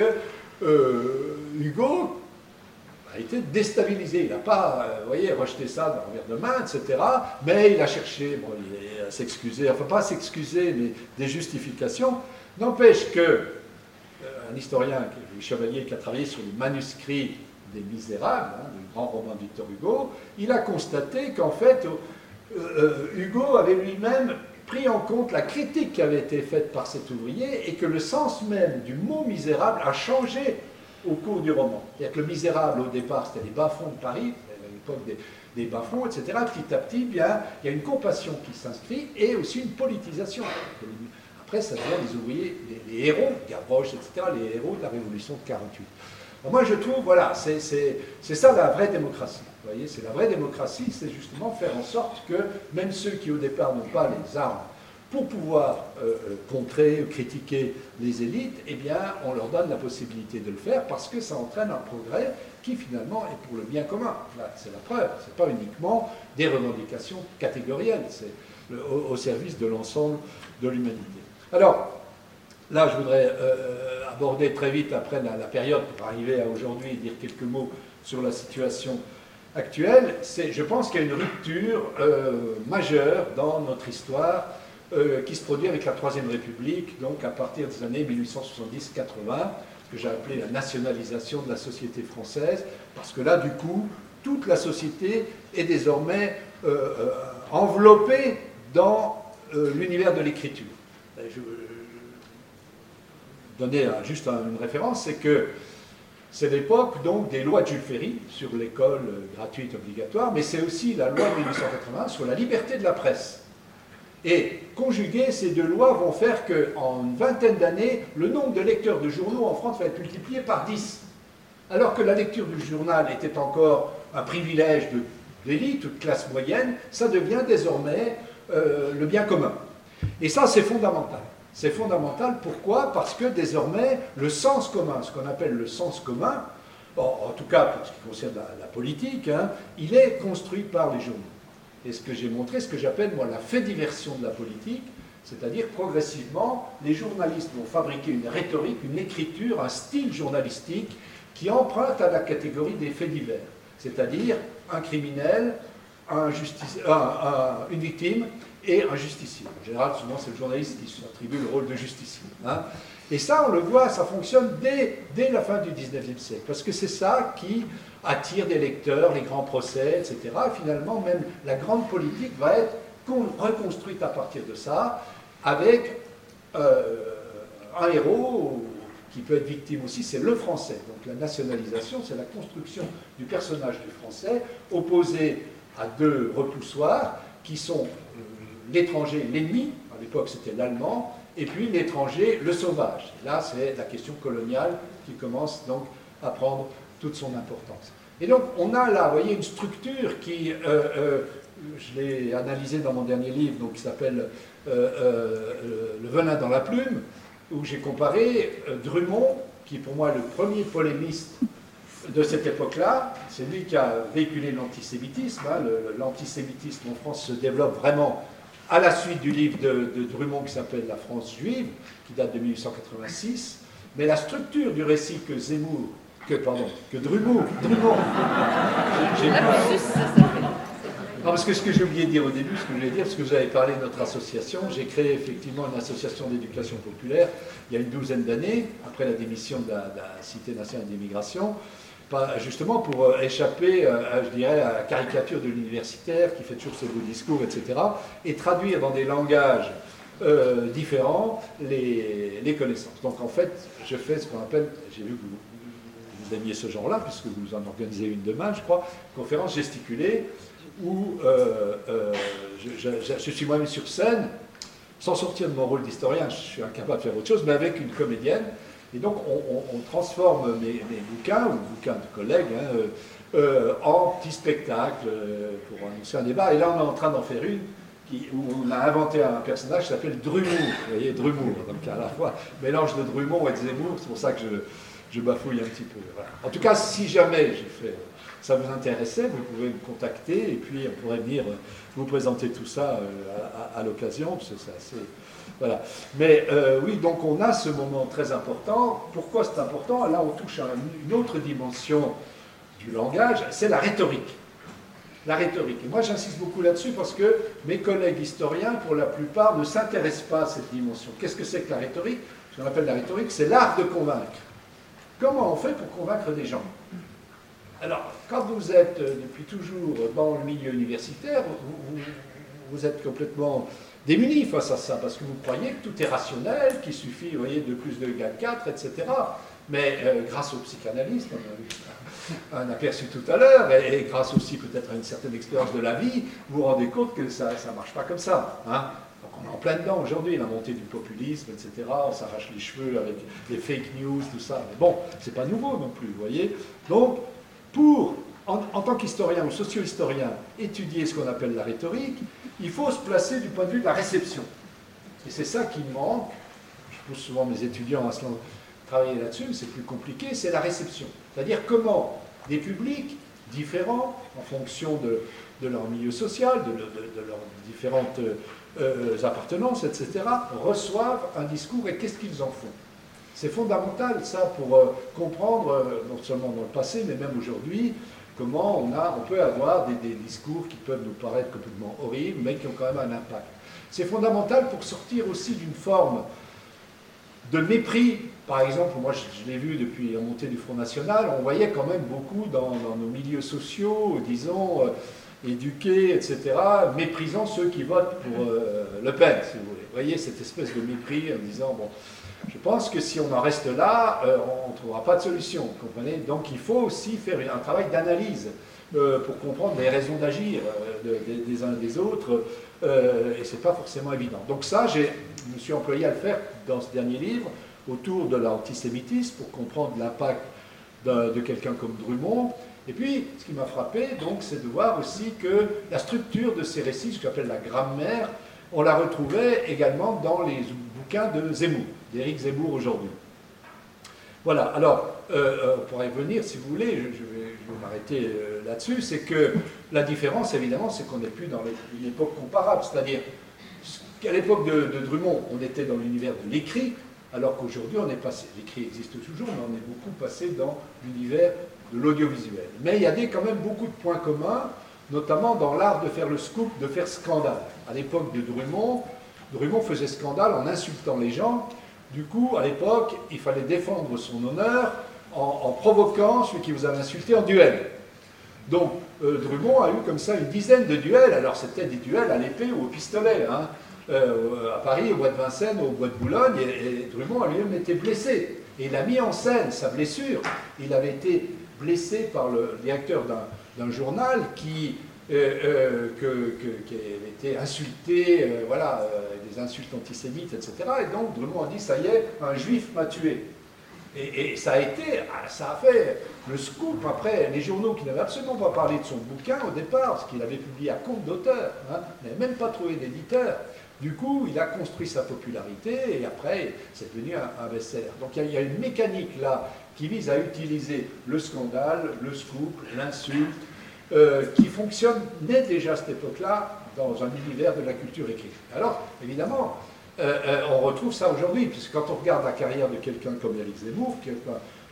euh, Hugo a été déstabilisé. Il n'a pas, euh, vous voyez, rejeté ça d'un revers de main, etc. Mais il a cherché, bon, il à s'excuser, enfin pas s'excuser, mais des justifications. N'empêche que euh, un historien, le Chevalier, qui a travaillé sur les manuscrits des Misérables, hein, du grand roman de Victor Hugo, il a constaté qu'en fait, Hugo avait lui-même pris en compte la critique qui avait été faite par cet ouvrier et que le sens même du mot misérable a changé au cours du roman. C'est-à-dire que le misérable, au départ, c'était les bas-fonds de Paris, à l'époque des, bas-fonds, etc. Petit à petit, bien, il y a une compassion qui s'inscrit et aussi une politisation. Après, ça devient les ouvriers, les, héros, Gavroche, etc., les héros de la Révolution de 48. moi, je trouve, voilà, c'est ça la vraie démocratie. Vous voyez, c'est la vraie démocratie, c'est justement faire en sorte que même ceux qui au départ n'ont pas les armes pour pouvoir euh, euh, contrer, critiquer les élites, eh bien, on leur donne la possibilité de le faire parce que ça entraîne un progrès qui finalement est pour le bien commun. c'est la preuve. Ce n'est pas uniquement des revendications catégorielles, c'est au, service de l'ensemble de l'humanité. Alors, là, je voudrais euh, aborder très vite après la, la, période pour arriver à aujourd'hui et dire quelques mots sur la situation actuelle, c'est, je pense qu'il y a une rupture majeure dans notre histoire qui se produit avec la Troisième République, donc à partir des années 1870-80 que j'ai appelé la nationalisation de la société française, parce que là, du coup, toute la société est désormais euh, euh, enveloppée dans euh, l'univers de l'écriture. Je vais donner juste une référence, c'est que c'est l'époque donc des lois de Jules Ferry sur l'école gratuite obligatoire, mais c'est aussi la loi de 1880 sur la liberté de la presse. Et conjuguer ces deux lois vont faire qu'en une vingtaine d'années, le nombre de lecteurs de journaux en France va être multiplié par 10. Alors que la lecture du journal était encore un privilège d'élite ou de classe moyenne, ça devient désormais euh, le bien commun. Et ça, c'est fondamental. C'est fondamental, pourquoi? Parce que désormais, le sens commun, ce qu'on appelle le sens commun, en tout cas pour ce qui concerne la, politique, hein, il est construit par les journaux. Et ce que j'ai montré, ce que j'appelle moi la fait diversion de la politique, c'est-à-dire progressivement, les journalistes vont fabriquer une rhétorique, une écriture, un style journalistique qui emprunte à la catégorie des faits divers, c'est-à-dire un criminel, un une victime et un justicier. En général, souvent, c'est le journaliste qui s'attribue le rôle de justicier. Hein. Et ça, on le voit, ça fonctionne dès, la fin du 19e siècle, parce que c'est ça qui attire des lecteurs, les grands procès, etc. Et finalement, même la grande politique va être reconstruite à partir de ça, avec euh, un héros qui peut être victime aussi, c'est le français. Donc la nationalisation, c'est la construction du personnage du français, opposé à deux repoussoirs, qui sont l'étranger, l'ennemi, à l'époque c'était l'allemand, et puis l'étranger, le sauvage. Là, c'est la question coloniale qui commence donc à prendre toute son importance. Et donc, on a là, vous voyez, une structure qui, euh, euh, je l'ai analysée dans mon dernier livre, donc, qui s'appelle euh, Le venin dans la plume, où j'ai comparé Drummond, qui pour moi est le premier polémiste de cette époque-là. C'est lui qui a véhiculé l'antisémitisme. Hein. L'antisémitisme en France se développe vraiment à la suite du livre de, de Drummond qui s'appelle La France juive, qui date de 1886. Mais la structure du récit que Zemmour que, pardon, que Drummond, Drummond, [laughs] j'ai non, parce que ce que j'ai oublié de dire au début, ce que je voulais dire, parce que vous avez parlé de notre association, j'ai créé effectivement une association d'éducation populaire il y a une douzaine d'années, après la démission de la, Cité nationale d'immigration, justement pour euh, échapper, euh, à, je dirais, à la caricature de l'universitaire qui fait toujours ses beaux discours, etc., et traduire dans des langages euh, différents les, connaissances. Donc en fait, je fais ce qu'on appelle, j'ai vu que vous, aimiez ce genre-là, puisque vous en organisez une demain, je crois, conférence gesticulée, où je, suis moi-même sur scène, sans sortir de mon rôle d'historien, je suis incapable de faire autre chose, mais avec une comédienne. Et donc, on, transforme mes, bouquins, ou bouquins de collègues, hein, euh, en petits spectacles pour annoncer un débat. Et là, on est en train d'en faire une où on a inventé un personnage qui s'appelle Drummond. Vous voyez, Drummond, donc à la fois mélange de Drummond et de Zemmour, c'est pour ça que je bafouille un petit peu. En tout cas, si jamais ça vous intéressait, vous pouvez me contacter et puis on pourrait venir vous présenter tout ça euh, à, l'occasion, parce que c'est assez. Voilà. Mais euh, oui, donc on a ce moment très important. Pourquoi c'est important? Là, on touche à une autre dimension du langage, c'est la rhétorique. La rhétorique. Et moi, j'insiste beaucoup là-dessus parce que mes collègues historiens, pour la plupart, ne s'intéressent pas à cette dimension. Qu'est-ce que c'est que la rhétorique? Ce qu'on appelle la rhétorique, c'est l'art de convaincre. Comment on fait pour convaincre des gens? Alors, quand vous êtes euh, depuis toujours dans le milieu universitaire, vous, êtes complètement démuni face à ça, parce que vous croyez que tout est rationnel, qu'il suffit, vous voyez, de plus de égale 4, etc. Mais euh, grâce aux psychanalystes, on a un aperçu tout à l'heure, et, grâce aussi peut-être à une certaine expérience de la vie, vous vous rendez compte que ça ne marche pas comme ça. Hein on est en plein dedans aujourd'hui, la montée du populisme, etc. On s'arrache les cheveux avec les fake news, tout ça. Mais bon, c'est pas nouveau non plus, vous voyez. Donc, pour, en, tant qu'historien ou socio-historien, étudier ce qu'on appelle la rhétorique, il faut se placer du point de vue de la réception. Et c'est ça qui manque. Je pousse souvent mes étudiants à se travailler là-dessus, mais c'est plus compliqué, c'est la réception. C'est-à-dire comment des publics différents, en fonction de, leur milieu social, de, leurs différentes euh, appartenances, etc., reçoivent un discours et qu'est-ce qu'ils en font. C'est fondamental, ça, pour euh, comprendre, euh, non seulement dans le passé, mais même aujourd'hui, comment on, a, on peut avoir des, discours qui peuvent nous paraître complètement horribles, mais qui ont quand même un impact. C'est fondamental pour sortir aussi d'une forme de mépris. Par exemple, moi je, l'ai vu depuis la montée du Front National, on voyait quand même beaucoup dans, nos milieux sociaux, disons, euh, éduqués, etc., méprisant ceux qui votent pour euh, Le Pen, si vous voulez. Vous voyez cette espèce de mépris en disant, bon, je pense que si on en reste là, euh, on ne trouvera pas de solution, Donc il faut aussi faire un travail d'analyse pour comprendre les raisons d'agir des uns et des autres, et ce n'est pas forcément évident. Donc ça, je me suis employé à le faire dans ce dernier livre, autour de l'antisémitisme, pour comprendre l'impact de quelqu'un comme Drummond, et puis, ce qui m'a frappé, donc, c'est de voir aussi que la structure de ces récits, ce qu'on appelle la grammaire, on la retrouvait également dans les bouquins de Zemmour, d'Éric Zemmour aujourd'hui. Voilà, alors, euh, euh, on pourrait venir, si vous voulez, je, vais, m'arrêter euh, là-dessus, c'est que la différence, évidemment, c'est qu'on n'est plus dans une époque comparable, c'est-à-dire qu'à l'époque de, de, Drummond, on était dans l'univers de l'écrit, alors qu'aujourd'hui, on est passé, l'écrit existe toujours, mais on est beaucoup passé dans l'univers de l'audiovisuel. Mais il y avait quand même beaucoup de points communs, notamment dans l'art de faire le scoop, de faire scandale. À l'époque de Drummond, Drummond faisait scandale en insultant les gens. Du coup, à l'époque, il fallait défendre son honneur en, provoquant celui qui vous avait insulté en duel. Donc, euh, a eu comme ça une dizaine de duels. Alors, c'était des duels à l'épée ou au pistolet. Hein. Euh, à Paris, au bois de Vincennes, au bois de Boulogne, et, et Drummond a lui-même été blessé. Et il a mis en scène sa blessure. Il avait été blessé par le directeur d'un journal qui, euh, euh, qui avait été insulté, euh, voilà, des insultes antisémites, etc. Et donc Drummond a dit, ça y est, un juif m'a tué. Et, ça a été, ça a fait le scoop après, les journaux qui n'avaient absolument pas parlé de son bouquin au départ, parce qu'il avait publié à compte d'auteur, hein, même pas trouvé d'éditeur. Du coup, il a construit sa popularité et après, c'est devenu un, best-seller. Donc il y, a une mécanique là qui vise à utiliser le scandale, le scoop, l'insulte, euh, qui fonctionnait déjà à cette époque-là dans un univers de la culture écrite. Alors, évidemment, euh, euh, on retrouve ça aujourd'hui, puisque quand on regarde la carrière de quelqu'un comme Éric Zemmour, qui est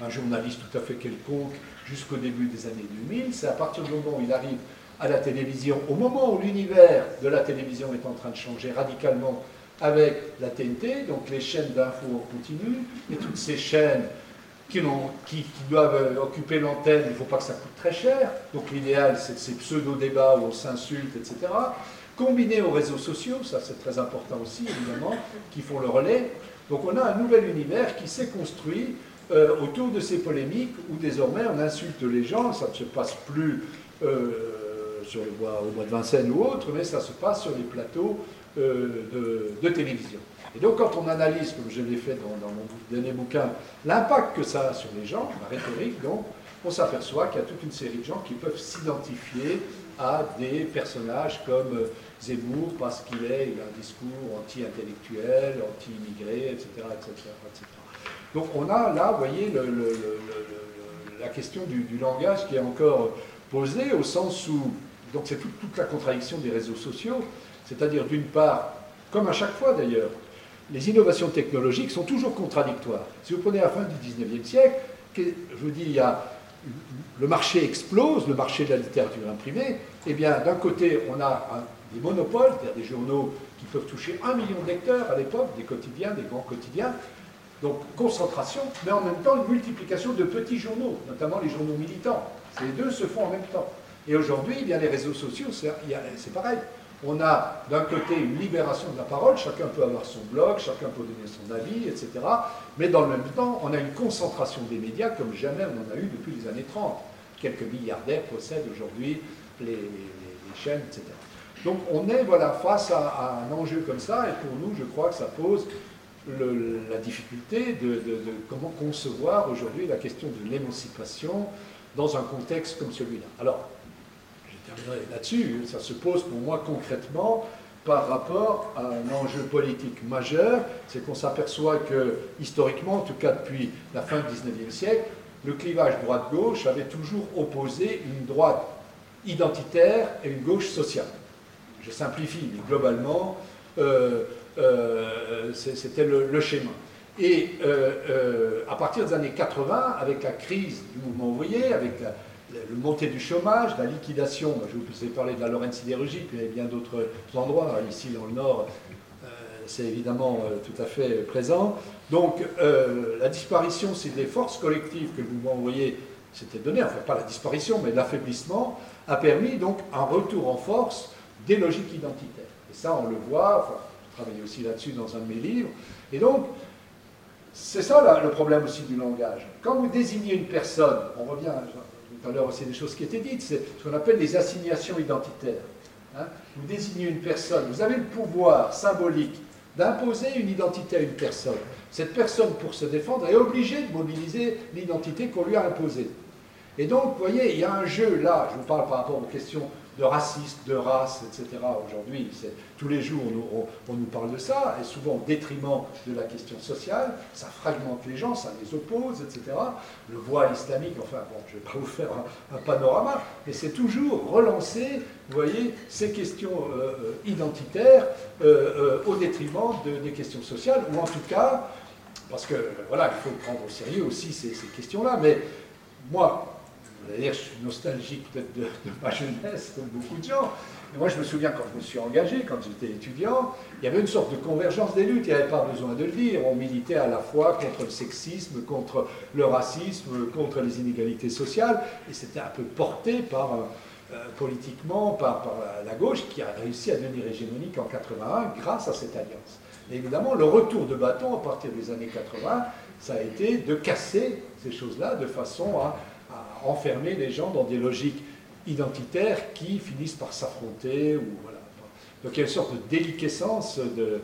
un, journaliste tout à fait quelconque jusqu'au début des années 2000, c'est à partir du moment où il arrive à la télévision, au moment où l'univers de la télévision est en train de changer radicalement avec la TNT, donc les chaînes d'infos en continu, et toutes ces chaînes qui, doivent euh, occuper l'antenne, il ne faut pas que ça coûte très cher. Donc l'idéal, c'est ces pseudo-débats où on s'insulte, etc. Combiné aux réseaux sociaux, ça c'est très important aussi, évidemment, qui font le relais. Donc on a un nouvel univers qui s'est construit euh, autour de ces polémiques où désormais on insulte les gens, ça ne se passe plus euh, sur le bois, au bois de Vincennes ou autre, mais ça se passe sur les plateaux de télévision. Et donc, quand on analyse, comme je l'ai fait dans, mon dernier bouquin, l'impact que ça a sur les gens, la rhétorique, donc, on s'aperçoit qu'il y a toute une série de gens qui peuvent s'identifier à des personnages comme euh, Zemmour parce qu'il a un discours anti-intellectuel, anti-immigré, etc., etc., Donc on a là, vous voyez, la question du, langage qui est encore posée au sens où, donc c'est toute la contradiction des réseaux sociaux, c'est-à-dire d'une part, comme à chaque fois d'ailleurs, les innovations technologiques sont toujours contradictoires. Si vous prenez la fin du 19e siècle, je vous dis, le marché explose, le marché de la littérature imprimée, eh bien, d'un côté, on a des monopoles, c'est-à-dire des journaux qui peuvent toucher un million de lecteurs à l'époque, des quotidiens, des grands quotidiens, donc concentration, mais en même temps une multiplication de petits journaux, notamment les journaux militants. Ces deux se font en même temps. Et aujourd'hui, eh les réseaux sociaux, c'est pareil on a d'un côté une libération de la parole, chacun peut avoir son blog, chacun peut donner son avis, etc. Mais dans le même temps, on a une concentration des médias comme jamais on en a eu depuis les années 30. Quelques milliardaires possèdent aujourd'hui les, chaînes, etc. Donc on est voilà, face à, un enjeu comme ça, et pour nous, je crois que ça pose la difficulté de, comment concevoir aujourd'hui la question de l'émancipation dans un contexte comme celui-là. Alors, là-dessus. Ça se pose pour moi concrètement par rapport à un enjeu politique majeur, c'est qu'on s'aperçoit que, historiquement, en tout cas depuis la fin du XIXe siècle, le clivage droite-gauche avait toujours opposé une droite identitaire et une gauche sociale. Je simplifie, mais globalement, euh, euh, c'était le, schéma. Et euh, à partir des années 80, avec la crise du mouvement ouvrier, avec la, le montée du chômage, la liquidation, je vous ai parlé de la Lorraine sidérurgique, mais bien d'autres endroits, ici dans le nord, c'est évidemment tout à fait présent. Donc la disparition, c'est des forces collectives que vous m'envoyez, c'était donné, enfin pas la disparition, mais l'affaiblissement, a permis donc un retour en force des logiques identitaires. Et ça, on le voit, je travaille aussi là-dessus dans un de mes livres. Et donc, c'est ça le problème aussi du langage. Quand vous désignez une personne, on revient tout à l'heure aussi des choses qui étaient dites, c'est ce qu'on appelle les assignations identitaires. Hein. vous désignez une personne, vous avez le pouvoir symbolique d'imposer une identité à une personne. Cette personne, pour se défendre, est obligée de mobiliser l'identité qu'on lui a imposée. Et donc, vous voyez, il y a un jeu là, je vous parle par rapport aux questions de racisme, de race, etc. Aujourd'hui, tous les jours, on, nous parle de ça, et souvent au détriment de la question sociale. Ça fragmente les gens, ça les oppose, etc. Le voile islamique, enfin, bon, je ne vais pas vous faire un, panorama, mais c'est toujours relancer, vous voyez, ces questions euh, euh, identitaires euh, au détriment des questions sociales, ou en tout cas, parce que, voilà, il faut prendre au sérieux aussi ces, ces questions-là, mais moi, D'ailleurs, je suis nostalgique peut-être de, ma jeunesse, comme beaucoup de gens. Mais moi, je me souviens quand je me suis engagé, quand j'étais étudiant, il y avait une sorte de convergence des luttes. Il n'y avait pas besoin de le dire. On militait à la fois contre le sexisme, contre le racisme, contre les inégalités sociales. Et c'était un peu porté par, euh, politiquement par, la gauche qui a réussi à devenir hégémonique en 81 grâce à cette alliance. Et évidemment, le retour de bâton à partir des années 80, ça a été de casser ces choses-là de façon à enfermer les gens dans des logiques identitaires qui finissent par s'affronter. Voilà. Donc il y a une sorte de déliquescence de.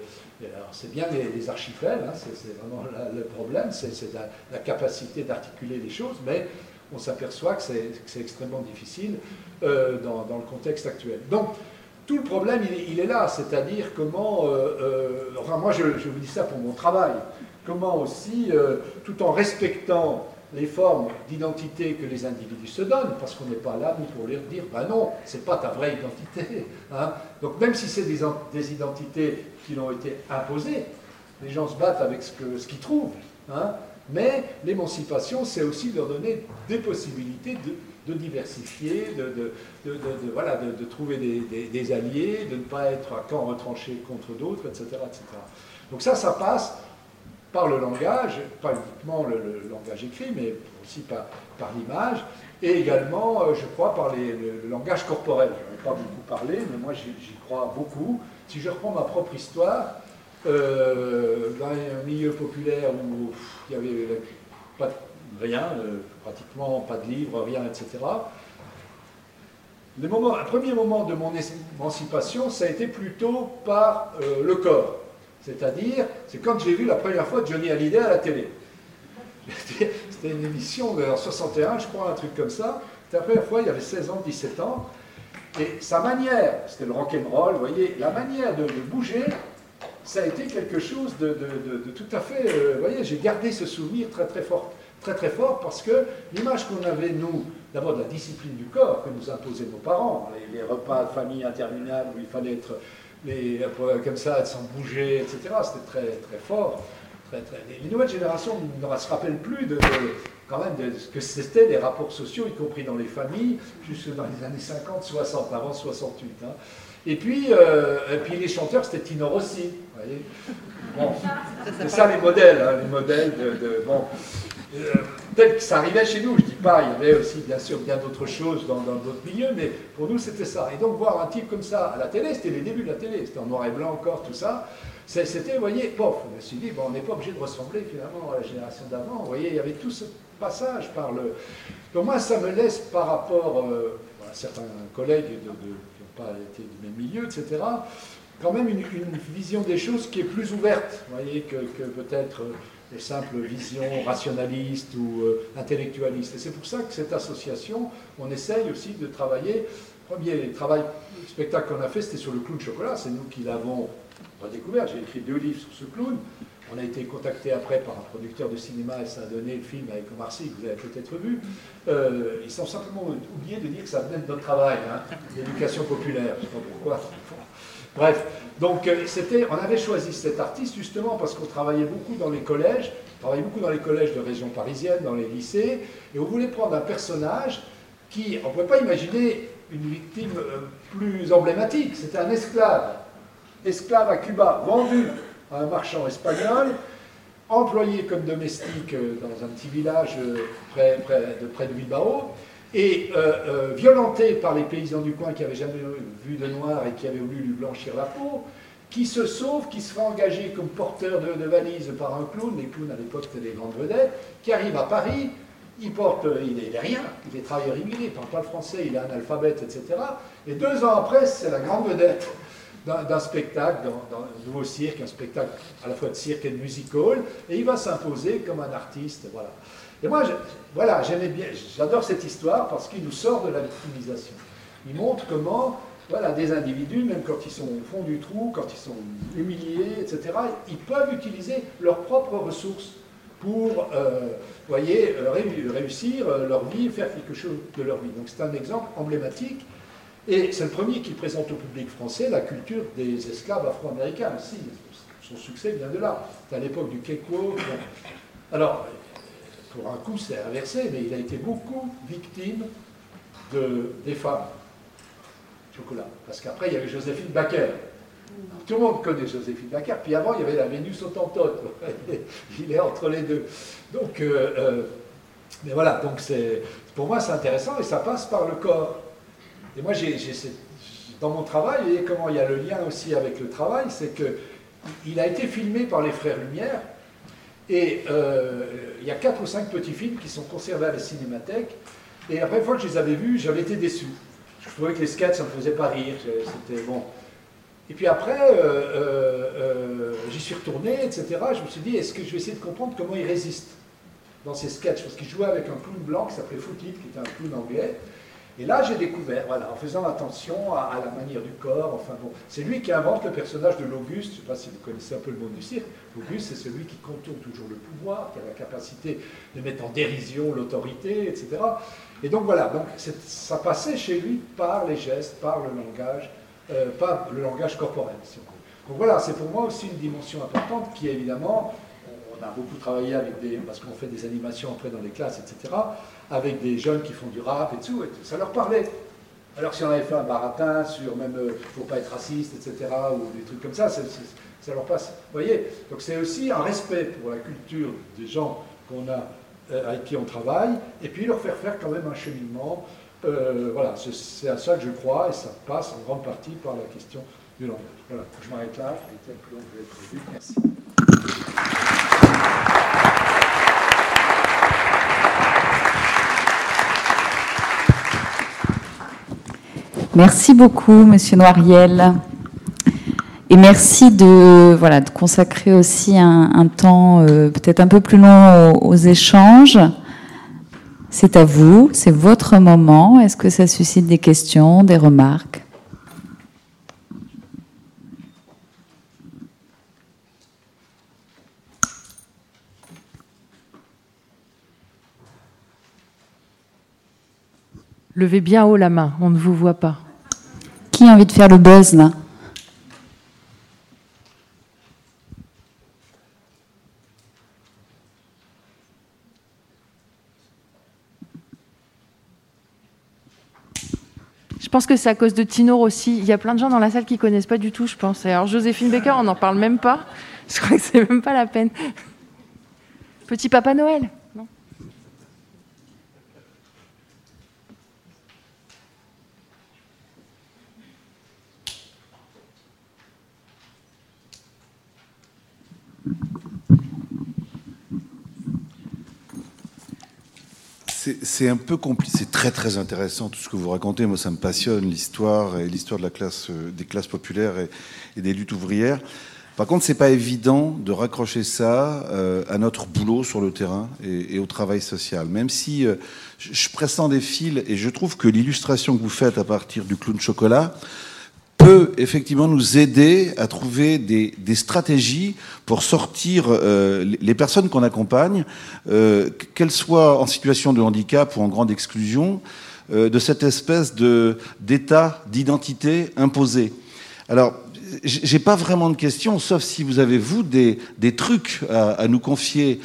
c'est bien les, archipels, hein, c'est vraiment le problème, c'est la, capacité d'articuler les choses, mais on s'aperçoit que c'est extrêmement difficile euh, dans, le contexte actuel. Donc, tout le problème, il est, là, c'est-à-dire comment, euh, euh, enfin moi je, vous dis ça pour mon travail, comment aussi, tout en respectant les formes d'identité que les individus se donnent, parce qu'on n'est pas là, nous, pour leur dire, ben non, c'est pas ta vraie identité. [laughs] Hein. Donc même si c'est des, identités qui l'ont été imposées, les gens se battent avec ce qu'ils trouvent. Hein. Mais l'émancipation, c'est aussi leur donner des possibilités de, diversifier, de, trouver des, alliés, de ne pas être à camp retranché contre d'autres, etc., etc. Donc ça, ça passe par le langage, pas uniquement le, langage écrit, mais aussi par, l'image, et également, euh, je crois, par le, langage corporel. Je n'en ai pas beaucoup parlé, mais moi j'y crois beaucoup. Si je reprends ma propre histoire, euh, dans un milieu populaire où il n'y avait pas rien, euh, pratiquement pas de livres, rien, etc., le, premier moment de mon émancipation, ça a été plutôt par le corps. C'est-à-dire, c'est quand j'ai vu la première fois Johnny Hallyday à la télé. [laughs] C'était une émission de 61, je crois, un truc comme ça. C'était la première fois, il avait 16 ans, 17 ans. Et sa manière, c'était le rock'n'roll, vous voyez, la manière de, bouger, ça a été quelque chose de, tout à fait. Euh, vous voyez, j'ai gardé ce souvenir très très fort, très très fort parce que l'image qu'on avait, nous, d'abord de la discipline du corps que nous imposaient nos parents, les repas de famille interminables où il fallait être les, comme ça, sans bouger, etc. C'était très, très fort. Très, très... Les nouvelles générations ne se rappellent plus de, quand même de ce que c'était les rapports sociaux, y compris dans les familles, jusque dans les années 50, 60, avant 68. Hein. Et, puis, euh, et puis les chanteurs, c'était Tino Rossi. Voyez bon, c'est ça les modèles, hein, les modèles de, bon. Euh, peut-être que ça arrivait chez nous, je dis pas, il y avait aussi bien sûr bien d'autres choses dans d'autres milieux, mais pour nous c'était ça. Et donc voir un type comme ça à la télé, c'était les débuts de la télé, c'était en noir et blanc encore, tout ça. C'était, vous voyez, pof, je me suis dit, bon, on n'est pas obligé de ressembler finalement à la génération d'avant. Vous voyez, il y avait tout ce passage par le. Donc moi, ça me laisse par rapport euh, à certains collègues qui n'ont pas été du même milieu, etc., quand même une, vision des choses qui est plus ouverte, vous voyez, que, que peut-être des simples visions rationalistes ou euh, intellectualistes. Et c'est pour ça que cette association, on essaye aussi de travailler. Le premier travail, le spectacle qu'on a fait, c'était sur le clown chocolat. C'est nous qui l'avons redécouvert. J'ai écrit deux livres sur ce clown. On a été contacté après par un producteur de cinéma et ça a donné le film avec Omar que vous avez peut-être vu. Euh, ils ont simplement oublié de dire que ça venait de notre travail, hein, l'éducation populaire. Je ne sais pas pourquoi. Bref, donc euh, c'était, on avait choisi cet artiste justement parce qu'on travaillait beaucoup dans les collèges, on travaillait beaucoup dans les collèges de région parisienne, dans les lycées, et on voulait prendre un personnage qui, on ne pouvait pas imaginer une victime euh, plus emblématique. C'était un esclave, esclave à Cuba, vendu à un marchand espagnol, employé comme domestique euh, dans un petit village près, de, près de Bilbao, et violenté par les paysans du coin qui n'avaient jamais vu de noir et qui avaient voulu lui blanchir la peau, qui se sauve, qui se fait engager comme porteur de, valise par un clown, les clowns à l'époque étaient des grandes vedettes, qui arrive à Paris, il porte, il n'est rien, il est travailleur immigré, il ne parle pas le français, il est analphabète, etc. Et deux ans après, c'est la grande vedette d'un spectacle, dans, un nouveau cirque, un spectacle à la fois de cirque et de musical, et il va s'imposer comme un artiste, voilà. Et moi, voilà, j'adore cette histoire parce qu'il nous sort de la victimisation. Il montre comment, voilà, des individus, même quand ils sont au fond du trou, quand ils sont humiliés, etc., ils peuvent utiliser leurs propres ressources pour, euh, voyez, euh, réussir euh, leur vie, faire quelque chose de leur vie. Donc c'est un exemple emblématique. Et c'est le premier qui présente au public français la culture des esclaves afro-américains aussi. Son succès vient de là. C'est à l'époque du Kekwo. Alors, pour un coup, c'est inversé, mais il a été beaucoup victime de, des femmes. Chocolat. Parce qu'après, il y avait Joséphine Baker tout le monde connaît Joséphine Baker. Puis avant, il y avait la Vénus autantote. [laughs] il est entre les deux. Donc, euh, euh, mais voilà, donc c'est, pour moi, c'est intéressant et ça passe par le corps. Et moi, j'ai, dans mon travail, vous voyez comment il y a le lien aussi avec le travail, c'est que il a été filmé par les Frères Lumière. Et euh, il y a quatre ou cinq petits films qui sont conservés à la cinémathèque. Et la première fois que je les avais vus, j'avais été déçu. Je trouvais que les sketchs, ça ne me faisait pas rire. C'était bon. Et puis après, euh, euh, j'y suis retourné, etc. Je me suis dit, est-ce que je vais essayer de comprendre comment il résiste dans ces sketchs? Parce qu'il jouait avec un clown blanc qui s'appelait Footit, qui était un clown anglais. Et là, j'ai découvert, voilà, en faisant attention à, la manière du corps, enfin bon, c'est lui qui invente le personnage de l'Auguste, je ne sais pas si vous connaissez un peu le monde du cirque, l'Auguste, c'est celui qui contourne toujours le pouvoir, qui a la capacité de mettre en dérision l'autorité, etc. Et donc voilà, donc ça passait chez lui par les gestes, par le langage, euh, pas le langage corporel. Donc voilà, c'est pour moi aussi une dimension importante qui est évidemment, on a beaucoup travaillé avec des, parce qu'on fait des animations après dans les classes, etc., avec des jeunes qui font du rap et tout, et ça leur parlait. Alors si on avait fait un baratin sur même il euh, ne faut pas être raciste, etc., ou des trucs comme ça, ça, leur passe. Vous voyez? Donc c'est aussi un respect pour la culture des gens qu'on a, euh, avec qui on travaille, et puis leur faire faire quand même un cheminement euh, voilà, c'est à ça que je crois et ça passe en grande partie par la question du langage. Voilà, je m'arrête là, été plus long que prévu. Merci. Merci beaucoup, Monsieur Noiriel. Et merci de, voilà, de consacrer aussi un, temps euh, peut-être un peu plus long aux échanges. C'est à vous, c'est votre moment. Est-ce que ça suscite des questions, des remarques? Levez bien haut la main, on ne vous voit pas. Qui a envie de faire le buzz là? Je pense que c'est à cause de Tino aussi. Il y a plein de gens dans la salle qui connaissent pas du tout, je pense. Alors Joséphine Baker, on n'en parle même pas. [laughs] Je crois que c'est même pas la peine. Petit Papa Noël. C'est un peu compliqué. C'est très très intéressant tout ce que vous racontez. Moi, ça me passionne l'histoire et l'histoire euh, des classes populaires et, des luttes ouvrières. Par contre, c'est pas évident de raccrocher ça euh, à notre boulot sur le terrain et, au travail social. Même si euh, je pressens des fils et je trouve que l'illustration que vous faites à partir du clown chocolat peut effectivement nous aider à trouver des, stratégies pour sortir euh, les personnes qu'on accompagne, euh, qu'elles soient en situation de handicap ou en grande exclusion, euh, de cette espèce de d'état d'identité imposé. Alors, j'ai pas vraiment de questions, sauf si vous avez vous des, des trucs à, à nous confier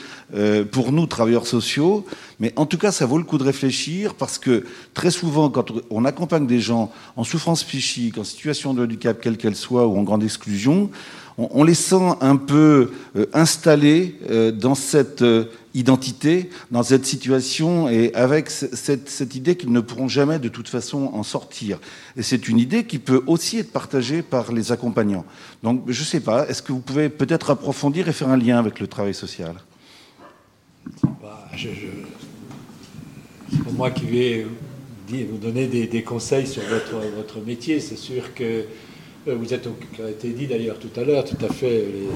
pour nous travailleurs sociaux Mais en tout cas, ça vaut le coup de réfléchir parce que très souvent, quand on accompagne des gens en souffrance psychique, en situation de handicap, quelle qu'elle soit, ou en grande exclusion, on, les sent un peu euh, installés euh, dans cette euh, identité, dans cette situation, et avec cette, idée qu'ils ne pourront jamais de toute façon en sortir. Et c'est une idée qui peut aussi être partagée par les accompagnants. Donc, je ne sais pas, est-ce que vous pouvez peut-être approfondir et faire un lien avec le travail social? Bah, C'est pour moi qui vais vous donner des, conseils sur votre, votre métier. C'est sûr que euh, vous êtes, a été dit d'ailleurs tout à l'heure, tout à fait, les,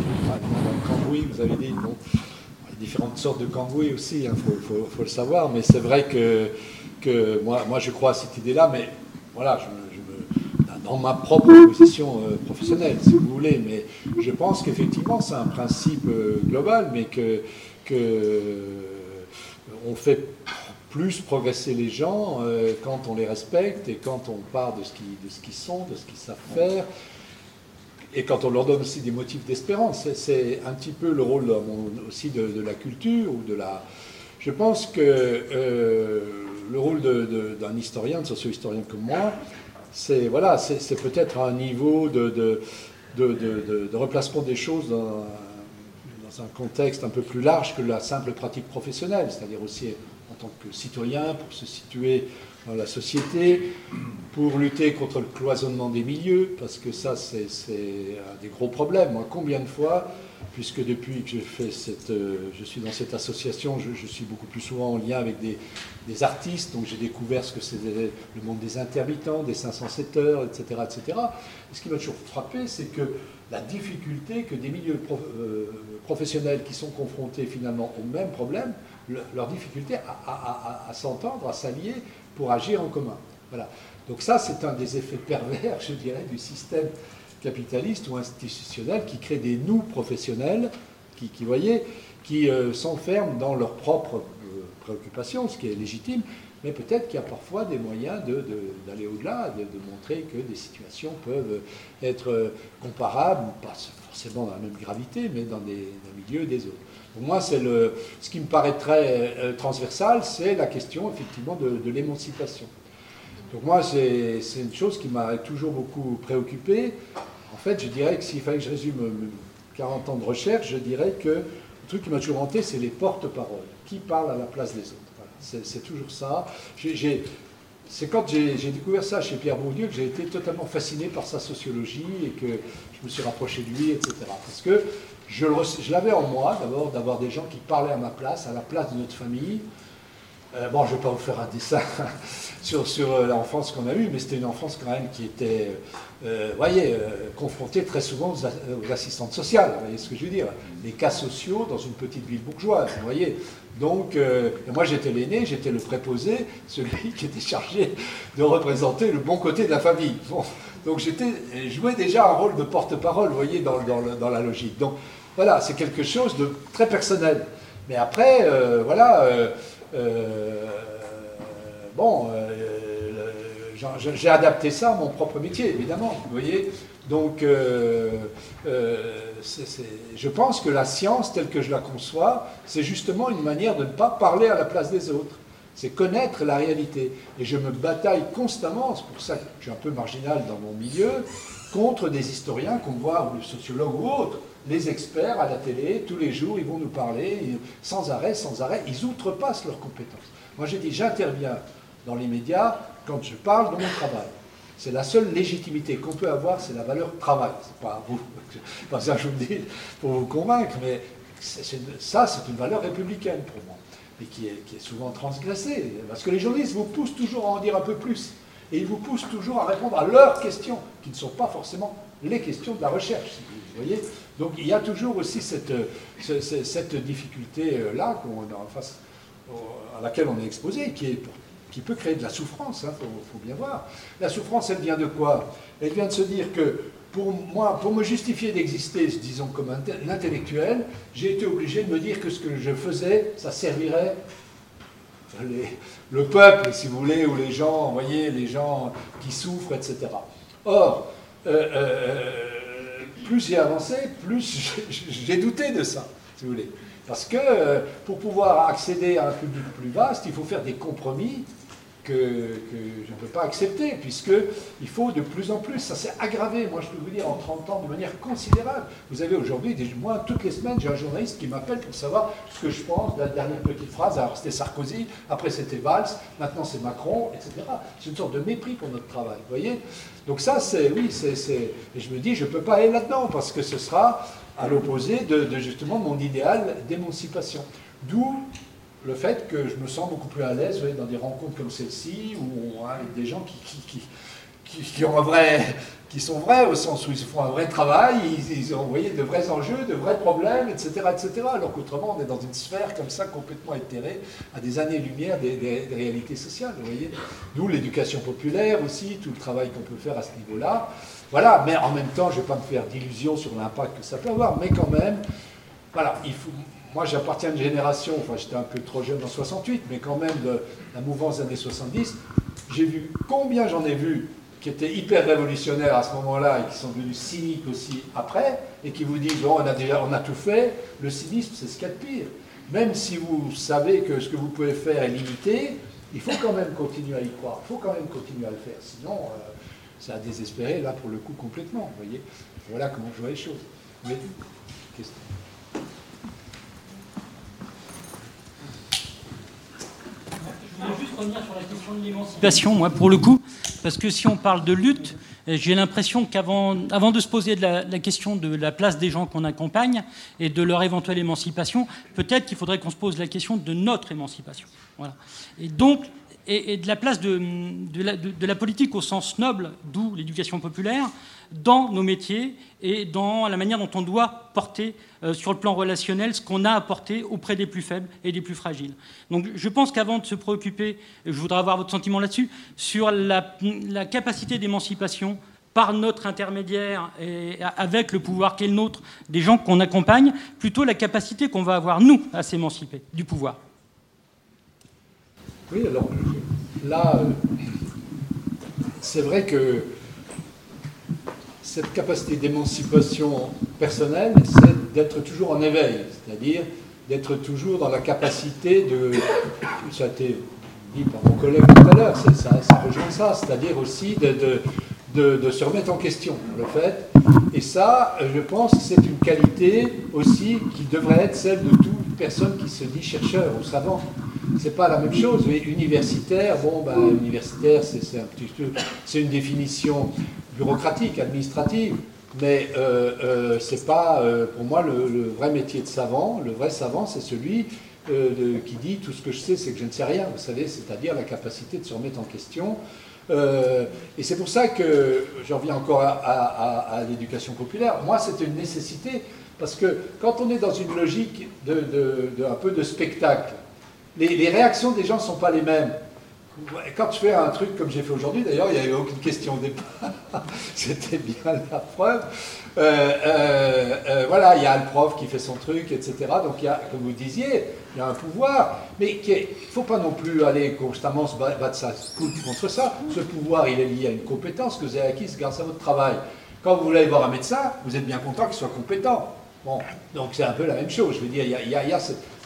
cambouis, vous avez dit, bon, différentes sortes de cambouis aussi, il hein, faut, le savoir, mais c'est vrai que, que moi, moi je crois à cette idée-là, mais voilà, dans ma propre position euh, professionnelle, si vous voulez, mais je pense qu'effectivement c'est un principe euh, global, mais que, que on fait plus progresser les gens euh, quand on les respecte et quand on part de ce qu'ils sont, de ce qu'ils savent faire, et quand on leur donne aussi des motifs d'espérance. C'est un petit peu le rôle aussi de, la culture ou de la. Je pense que euh, le rôle d'un historien, de socio-historien comme moi, c'est voilà, c'est peut-être un niveau de, de, replacement des choses dans, dans, un contexte un peu plus large que la simple pratique professionnelle, c'est-à-dire aussi tant que citoyen, pour se situer dans la société, pour lutter contre le cloisonnement des milieux, parce que ça, c'est un des gros problèmes. Moi, combien de fois, puisque depuis que je, fais cette, euh, je suis dans cette association, je, suis beaucoup plus souvent en lien avec des, artistes, donc j'ai découvert ce que c'est le monde des intermittents, des 507 heures, etc. etc. Et ce qui m'a toujours frappé, c'est que la difficulté que des milieux euh, professionnels qui sont confrontés finalement au même problème leur difficulté à, s'entendre, à s'allier pour agir en commun. Voilà. Donc ça, c'est un des effets pervers, je dirais, du système capitaliste ou institutionnel qui crée des nous professionnels qui, voyez, qui euh, s'enferment dans leurs propres euh, préoccupations, ce qui est légitime, mais peut-être qu'il y a parfois des moyens d'aller au-delà, de, montrer que des situations peuvent être comparables, pas forcément dans la même gravité, mais dans des, milieux des autres. Pour moi, c'est le, ce qui me paraît très euh, transversal, c'est la question effectivement de, l'émancipation. Donc moi, c'est une chose qui m'a toujours beaucoup préoccupé. En fait, je dirais que s'il fallait que je résume 40 ans de recherche, je dirais que le truc qui m'a toujours hanté, c'est les porte-paroles. Qui parle à la place des autres? C'est toujours ça. C'est quand j'ai découvert ça chez Pierre Bourdieu que j'ai été totalement fasciné par sa sociologie et que je me suis rapproché de lui, etc. Parce que je, l'avais en moi, d'abord, d'avoir des gens qui parlaient à ma place, à la place de notre famille. Euh, bon, je ne vais pas vous faire un dessin [laughs] sur, euh, l'enfance qu'on a eue, mais c'était une enfance quand même qui était, euh, voyez, confrontée très souvent aux, assistantes sociales, vous voyez ce que je veux dire Les cas sociaux dans une petite ville bourgeoise, voyez donc, moi j'étais l'aîné, j'étais le préposé, celui [laughs] qui était chargé de représenter le bon côté de la famille. donc j'étais, jouais déjà un rôle de porte-parole, vous voyez, dans, dans, la logique. Donc, voilà, c'est quelque chose de très personnel. Mais après, euh, voilà, euh, euh, bon, j'ai adapté ça à mon propre métier, évidemment, vous voyez. Donc, je pense que la science, telle que je la conçois, c'est justement une manière de ne pas parler à la place des autres. C'est connaître la réalité. Et je me bataille constamment, c'est pour ça que je suis un peu marginal dans mon milieu, contre des historiens qu'on voit, ou des sociologues ou autres, les experts à la télé, tous les jours, ils vont nous parler, sans arrêt, sans arrêt, ils outrepassent leurs compétences. Moi, j'ai dit, j'interviens dans les médias quand je parle de mon travail. C'est la seule légitimité qu'on peut avoir, c'est la valeur travail. C'est pas vous, [laughs] pas ça je vous dis pour vous convaincre, mais ça, c'est une valeur républicaine pour moi, mais qui est, qui est souvent transgressée, parce que les journalistes vous poussent toujours à en dire un peu plus, et ils vous poussent toujours à répondre à leurs questions, qui ne sont pas forcément les questions de la recherche. Vous voyez donc il y a toujours aussi cette, cette difficulté-là à laquelle on est exposé, qui, est, qui peut créer de la souffrance, il hein, faut, bien voir. La souffrance, elle vient de quoi? Elle vient de se dire que pour moi, pour me justifier d'exister, disons comme un intellectuel, j'ai été obligé de me dire que ce que je faisais, ça servirait le peuple, si vous voulez, ou les gens, voyez, les gens qui souffrent, etc. Or, euh, euh, plus j'ai avancé, plus [laughs] j'ai douté de ça, si vous voulez. Parce que euh, pour pouvoir accéder à un public plus vaste, il faut faire des compromis que, je ne peux pas accepter, puisqu'il faut de plus en plus, ça s'est aggravé, moi je peux vous dire, en 30 ans, de manière considérable. Vous avez aujourd'hui, moi, toutes les semaines, j'ai un journaliste qui m'appelle pour savoir ce que je pense de la dernière petite phrase. Alors c'était Sarkozy, après c'était Valls, maintenant c'est Macron, etc. C'est une sorte de mépris pour notre travail, vous voyez Donc ça, c'est, oui, c'est, et je me dis, je ne peux pas aller là-dedans, parce que ce sera à l'opposé de, de justement mon idéal d'émancipation. D'où le fait que je me sens beaucoup plus à l'aise dans des rencontres comme celle-ci, où avec des gens qui, qui, qui, ont un vrai, qui sont vrais au sens où ils font un vrai travail, ils, ont envoyé de vrais enjeux, de vrais problèmes, etc. etc. alors qu'autrement, on est dans une sphère comme ça, complètement éthérée, à des années-lumière des, réalités sociales. Vous voyez D'où l'éducation populaire aussi, tout le travail qu'on peut faire à ce niveau-là. Voilà, mais en même temps, je ne vais pas me faire d'illusions sur l'impact que ça peut avoir, mais quand même, voilà, il faut, moi, j'appartiens à une génération, enfin, j'étais un peu trop jeune en 68, mais quand même de la mouvance des années 70. J'ai vu combien j'en ai vu qui étaient hyper révolutionnaires à ce moment-là et qui sont devenus cyniques aussi après, et qui vous disent bon, on a déjà, on a tout fait. Le cynisme, c'est ce qu'il y a de pire. Même si vous savez que ce que vous pouvez faire est limité, il faut quand même continuer à y croire. Il faut quand même continuer à le faire. Sinon, euh, ça a désespéré là pour le coup complètement. Vous voyez. Voilà comment je vois les choses. Oui. Question. Je voulais juste revenir sur la question de l'émancipation, moi, pour le coup, parce que si on parle de lutte, j'ai l'impression qu'avant avant de se poser la, question de la place des gens qu'on accompagne et de leur éventuelle émancipation, peut-être qu'il faudrait qu'on se pose la question de notre émancipation. Voilà. Et donc, et, de la place de, de, la, politique au sens noble, d'où l'éducation populaire, dans nos métiers et dans la manière dont on doit porter euh, sur le plan relationnel ce qu'on a apporté auprès des plus faibles et des plus fragiles. Donc je pense qu'avant de se préoccuper, je voudrais avoir votre sentiment là-dessus, sur la, la capacité d'émancipation par notre intermédiaire et avec le pouvoir qui est le nôtre des gens qu'on accompagne, plutôt la capacité qu'on va avoir, nous, à s'émanciper du pouvoir. Oui, alors là, euh, c'est vrai que cette capacité d'émancipation personnelle, c'est d'être toujours en éveil, c'est-à-dire d'être toujours dans la capacité de. Ça a été dit par mon collègue tout à l'heure, ça, rejoint ça, c'est-à-dire aussi de, de, se remettre en question, le fait. Et ça, je pense que c'est une qualité aussi qui devrait être celle de toute personne qui se dit chercheur ou savant c'est pas la même chose. Mais universitaire, bon, ben, universitaire, c'est un petit c'est une définition bureaucratique, administrative, mais euh, euh, c'est pas, euh, pour moi, le, vrai métier de savant. Le vrai savant, c'est celui de, qui dit tout ce que je sais, c'est que je ne sais rien. Vous savez, c'est-à-dire la capacité de se remettre en question. et c'est pour ça que j'en reviens encore à, l'éducation populaire. Moi, c'était une nécessité parce que quand on est dans une logique de, un peu de spectacle, les, réactions des gens ne sont pas les mêmes. Quand tu fais un truc comme j'ai fait aujourd'hui, d'ailleurs, il n'y avait aucune question au départ, [laughs] c'était bien la preuve. Euh, euh, euh, voilà, il y a le prof qui fait son truc, etc. Donc, y a, comme vous disiez, il y a un pouvoir, mais il ne faut pas non plus aller constamment se battre sa contre ça. Ce pouvoir, il est lié à une compétence que vous avez acquise grâce à votre travail. Quand vous voulez voir un médecin, vous êtes bien content qu'il soit compétent. Bon, donc c'est un peu la même chose. Je veux dire, il y a, y a,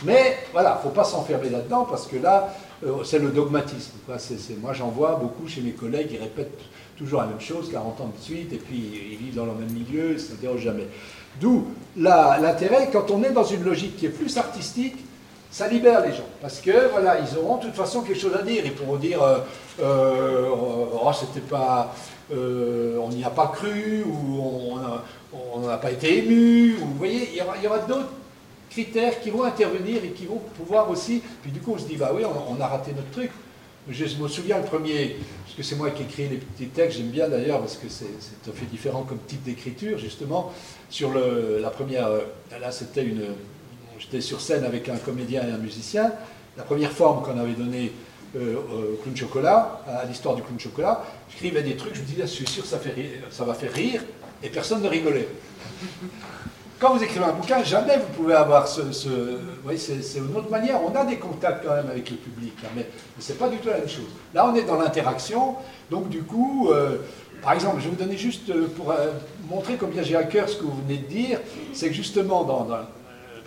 mais voilà, il ne faut pas s'enfermer là-dedans parce que là, c'est le dogmatisme. moi, j'en vois beaucoup chez mes collègues, ils répètent toujours la même chose 40 ans de suite et puis ils vivent dans le même milieu, ils ne s'interrogent jamais. D'où l'intérêt, quand on est dans une logique qui est plus artistique, ça libère les gens. Parce que, voilà, ils auront de toute façon quelque chose à dire. Ils pourront dire, euh, euh, oh, c'était pas, on n'y a pas cru, ou on, n'a pas été ému, vous voyez, il y aura, d'autres critères qui vont intervenir et qui vont pouvoir aussi. Puis du coup, on se dit, bah oui, on, a raté notre truc. Je me souviens le premier, parce que c'est moi qui écris les petits textes, j'aime bien d'ailleurs, parce que c'est tout à fait différent comme type d'écriture, justement. Sur le, la première, euh, là c'était une. J'étais sur scène avec un comédien et un musicien. La première forme qu'on avait donnée euh, au clown chocolat, à l'histoire du clown chocolat, j'écrivais des trucs, je me disais, je suis sûr ça, ça va faire rire, et personne ne rigolait. Quand vous écrivez un bouquin, jamais vous pouvez avoir ce... Oui, c'est une autre manière. On a des contacts quand même avec le public, hein, mais, ce n'est pas du tout la même chose. Là, on est dans l'interaction, donc du coup, euh, par exemple, je vais vous donner juste euh, pour euh, montrer combien j'ai à cœur ce que vous venez de dire, c'est que justement, dans,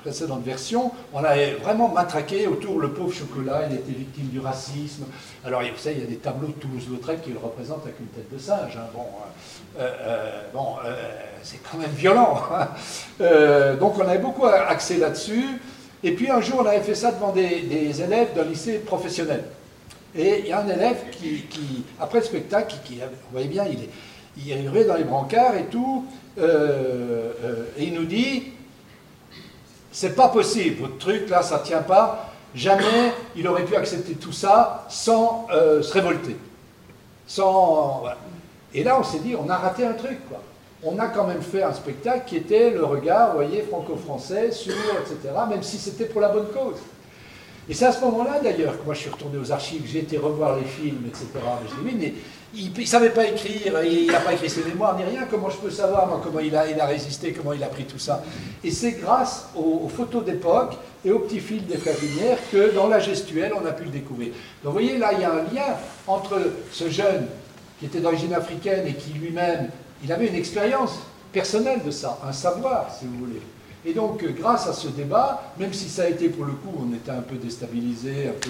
précédente version, on avait vraiment matraqué autour le pauvre chocolat, il était victime du racisme. Alors, vous savez, il y a des tableaux de Toulouse-Lautrec qui le représentent avec une tête de singe. Hein. Bon, euh, euh, bon c'est quand même violent. Hein. donc, on avait beaucoup axé là-dessus. Et puis, un jour, on avait fait ça devant des, élèves d'un lycée professionnel. Et il y a un élève qui, après le spectacle, qui, vous voyez bien, il est, il est dans les brancards et tout, et il nous dit c'est pas possible, votre truc là, ça tient pas. Jamais il aurait pu accepter tout ça sans euh, se révolter. Sans, Et là, on s'est dit, on a raté un truc, quoi. On a quand même fait un spectacle qui était le regard, vous voyez, franco-français sur, etc., même si c'était pour la bonne cause. Et c'est à ce moment-là, d'ailleurs, que moi je suis retourné aux archives, j'ai été revoir les films, etc. mais il ne savait pas écrire, il n'a pas écrit ses mémoires ni rien, comment je peux savoir moi, comment il a, résisté, comment il a pris tout ça? Et c'est grâce aux, photos d'époque et aux petits fils des frères que dans la gestuelle, on a pu le découvrir. Donc vous voyez, là, il y a un lien entre ce jeune qui était d'origine africaine et qui lui-même, il avait une expérience personnelle de ça, un savoir, si vous voulez. Et donc, grâce à ce débat, même si ça a été pour le coup, on était un peu déstabilisé, un peu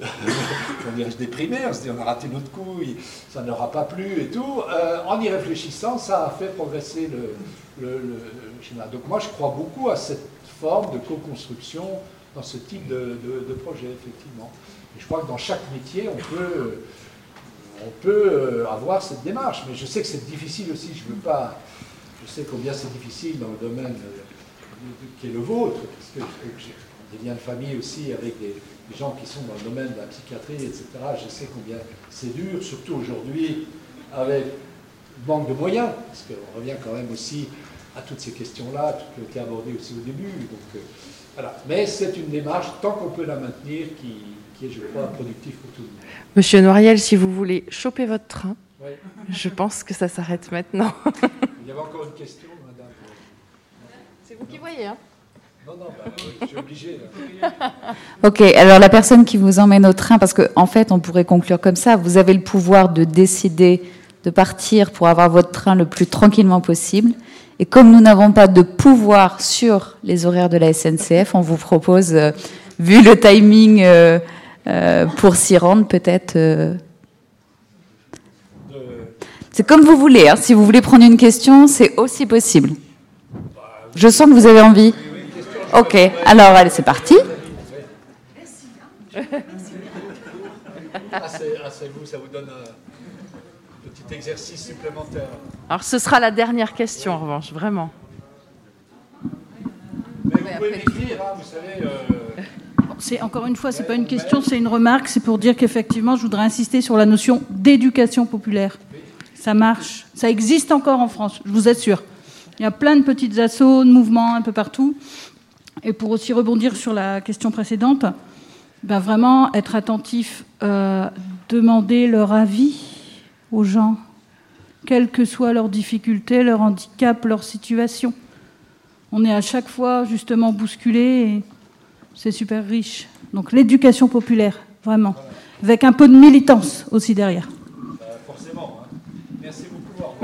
on dirait déprimé, on se dit on a raté notre coup, ça n'aura pas plu et tout. Euh, en y réfléchissant, ça a fait progresser le, schéma. Donc moi je crois beaucoup à cette forme de co-construction dans ce type de, projet, effectivement. Et je crois que dans chaque métier, on peut, euh, avoir cette démarche. Mais je sais que c'est difficile aussi, je veux pas. Je sais combien c'est difficile dans le domaine euh, qui est le vôtre, parce que j'ai des liens de famille aussi avec des les gens qui sont dans le domaine de la psychiatrie, etc. Je sais combien c'est dur, surtout aujourd'hui, avec manque de moyens, parce qu'on revient quand même aussi à toutes ces questions-là, tout qui ont été abordées aussi au début. Donc, euh, voilà. Mais c'est une démarche, tant qu'on peut la maintenir, qui, est, je crois, productive pour tout le monde. Monsieur Noiriel, si vous voulez choper votre train, je pense que ça s'arrête maintenant. Il y avait encore une question, madame. C'est vous qui voyez, hein non, non, bah, je suis [laughs] ok, alors la personne qui vous emmène au train, parce qu'en en fait, on pourrait conclure comme ça, vous avez le pouvoir de décider de partir pour avoir votre train le plus tranquillement possible. Et comme nous n'avons pas de pouvoir sur les horaires de la SNCF, on vous propose, euh, vu le timing euh, euh, pour s'y rendre, peut-être. C'est comme vous voulez. Hein. Si vous voulez prendre une question, c'est aussi possible. Je sens que vous avez envie. Ok, alors allez, c'est parti. Merci. Ah, c'est vous, ça vous donne un petit exercice supplémentaire. Alors ce sera la dernière question en revanche, vraiment. Mais vous pouvez m'écrire, hein, vous savez. Euh, [laughs] c'est encore une fois, c'est pas une question, c'est une remarque. C'est pour dire qu'effectivement, je voudrais insister sur la notion d'éducation populaire. Ça marche, ça existe encore en France, je vous assure. Il y a plein de petites assauts, de mouvements un peu partout. Et pour aussi rebondir sur la question précédente, ben vraiment être attentif, euh, demander leur avis aux gens, quelles que soient leurs difficultés, leur handicap, leur situation. On est à chaque fois justement bousculé et c'est super riche. Donc l'éducation populaire, vraiment, avec un peu de militance aussi derrière.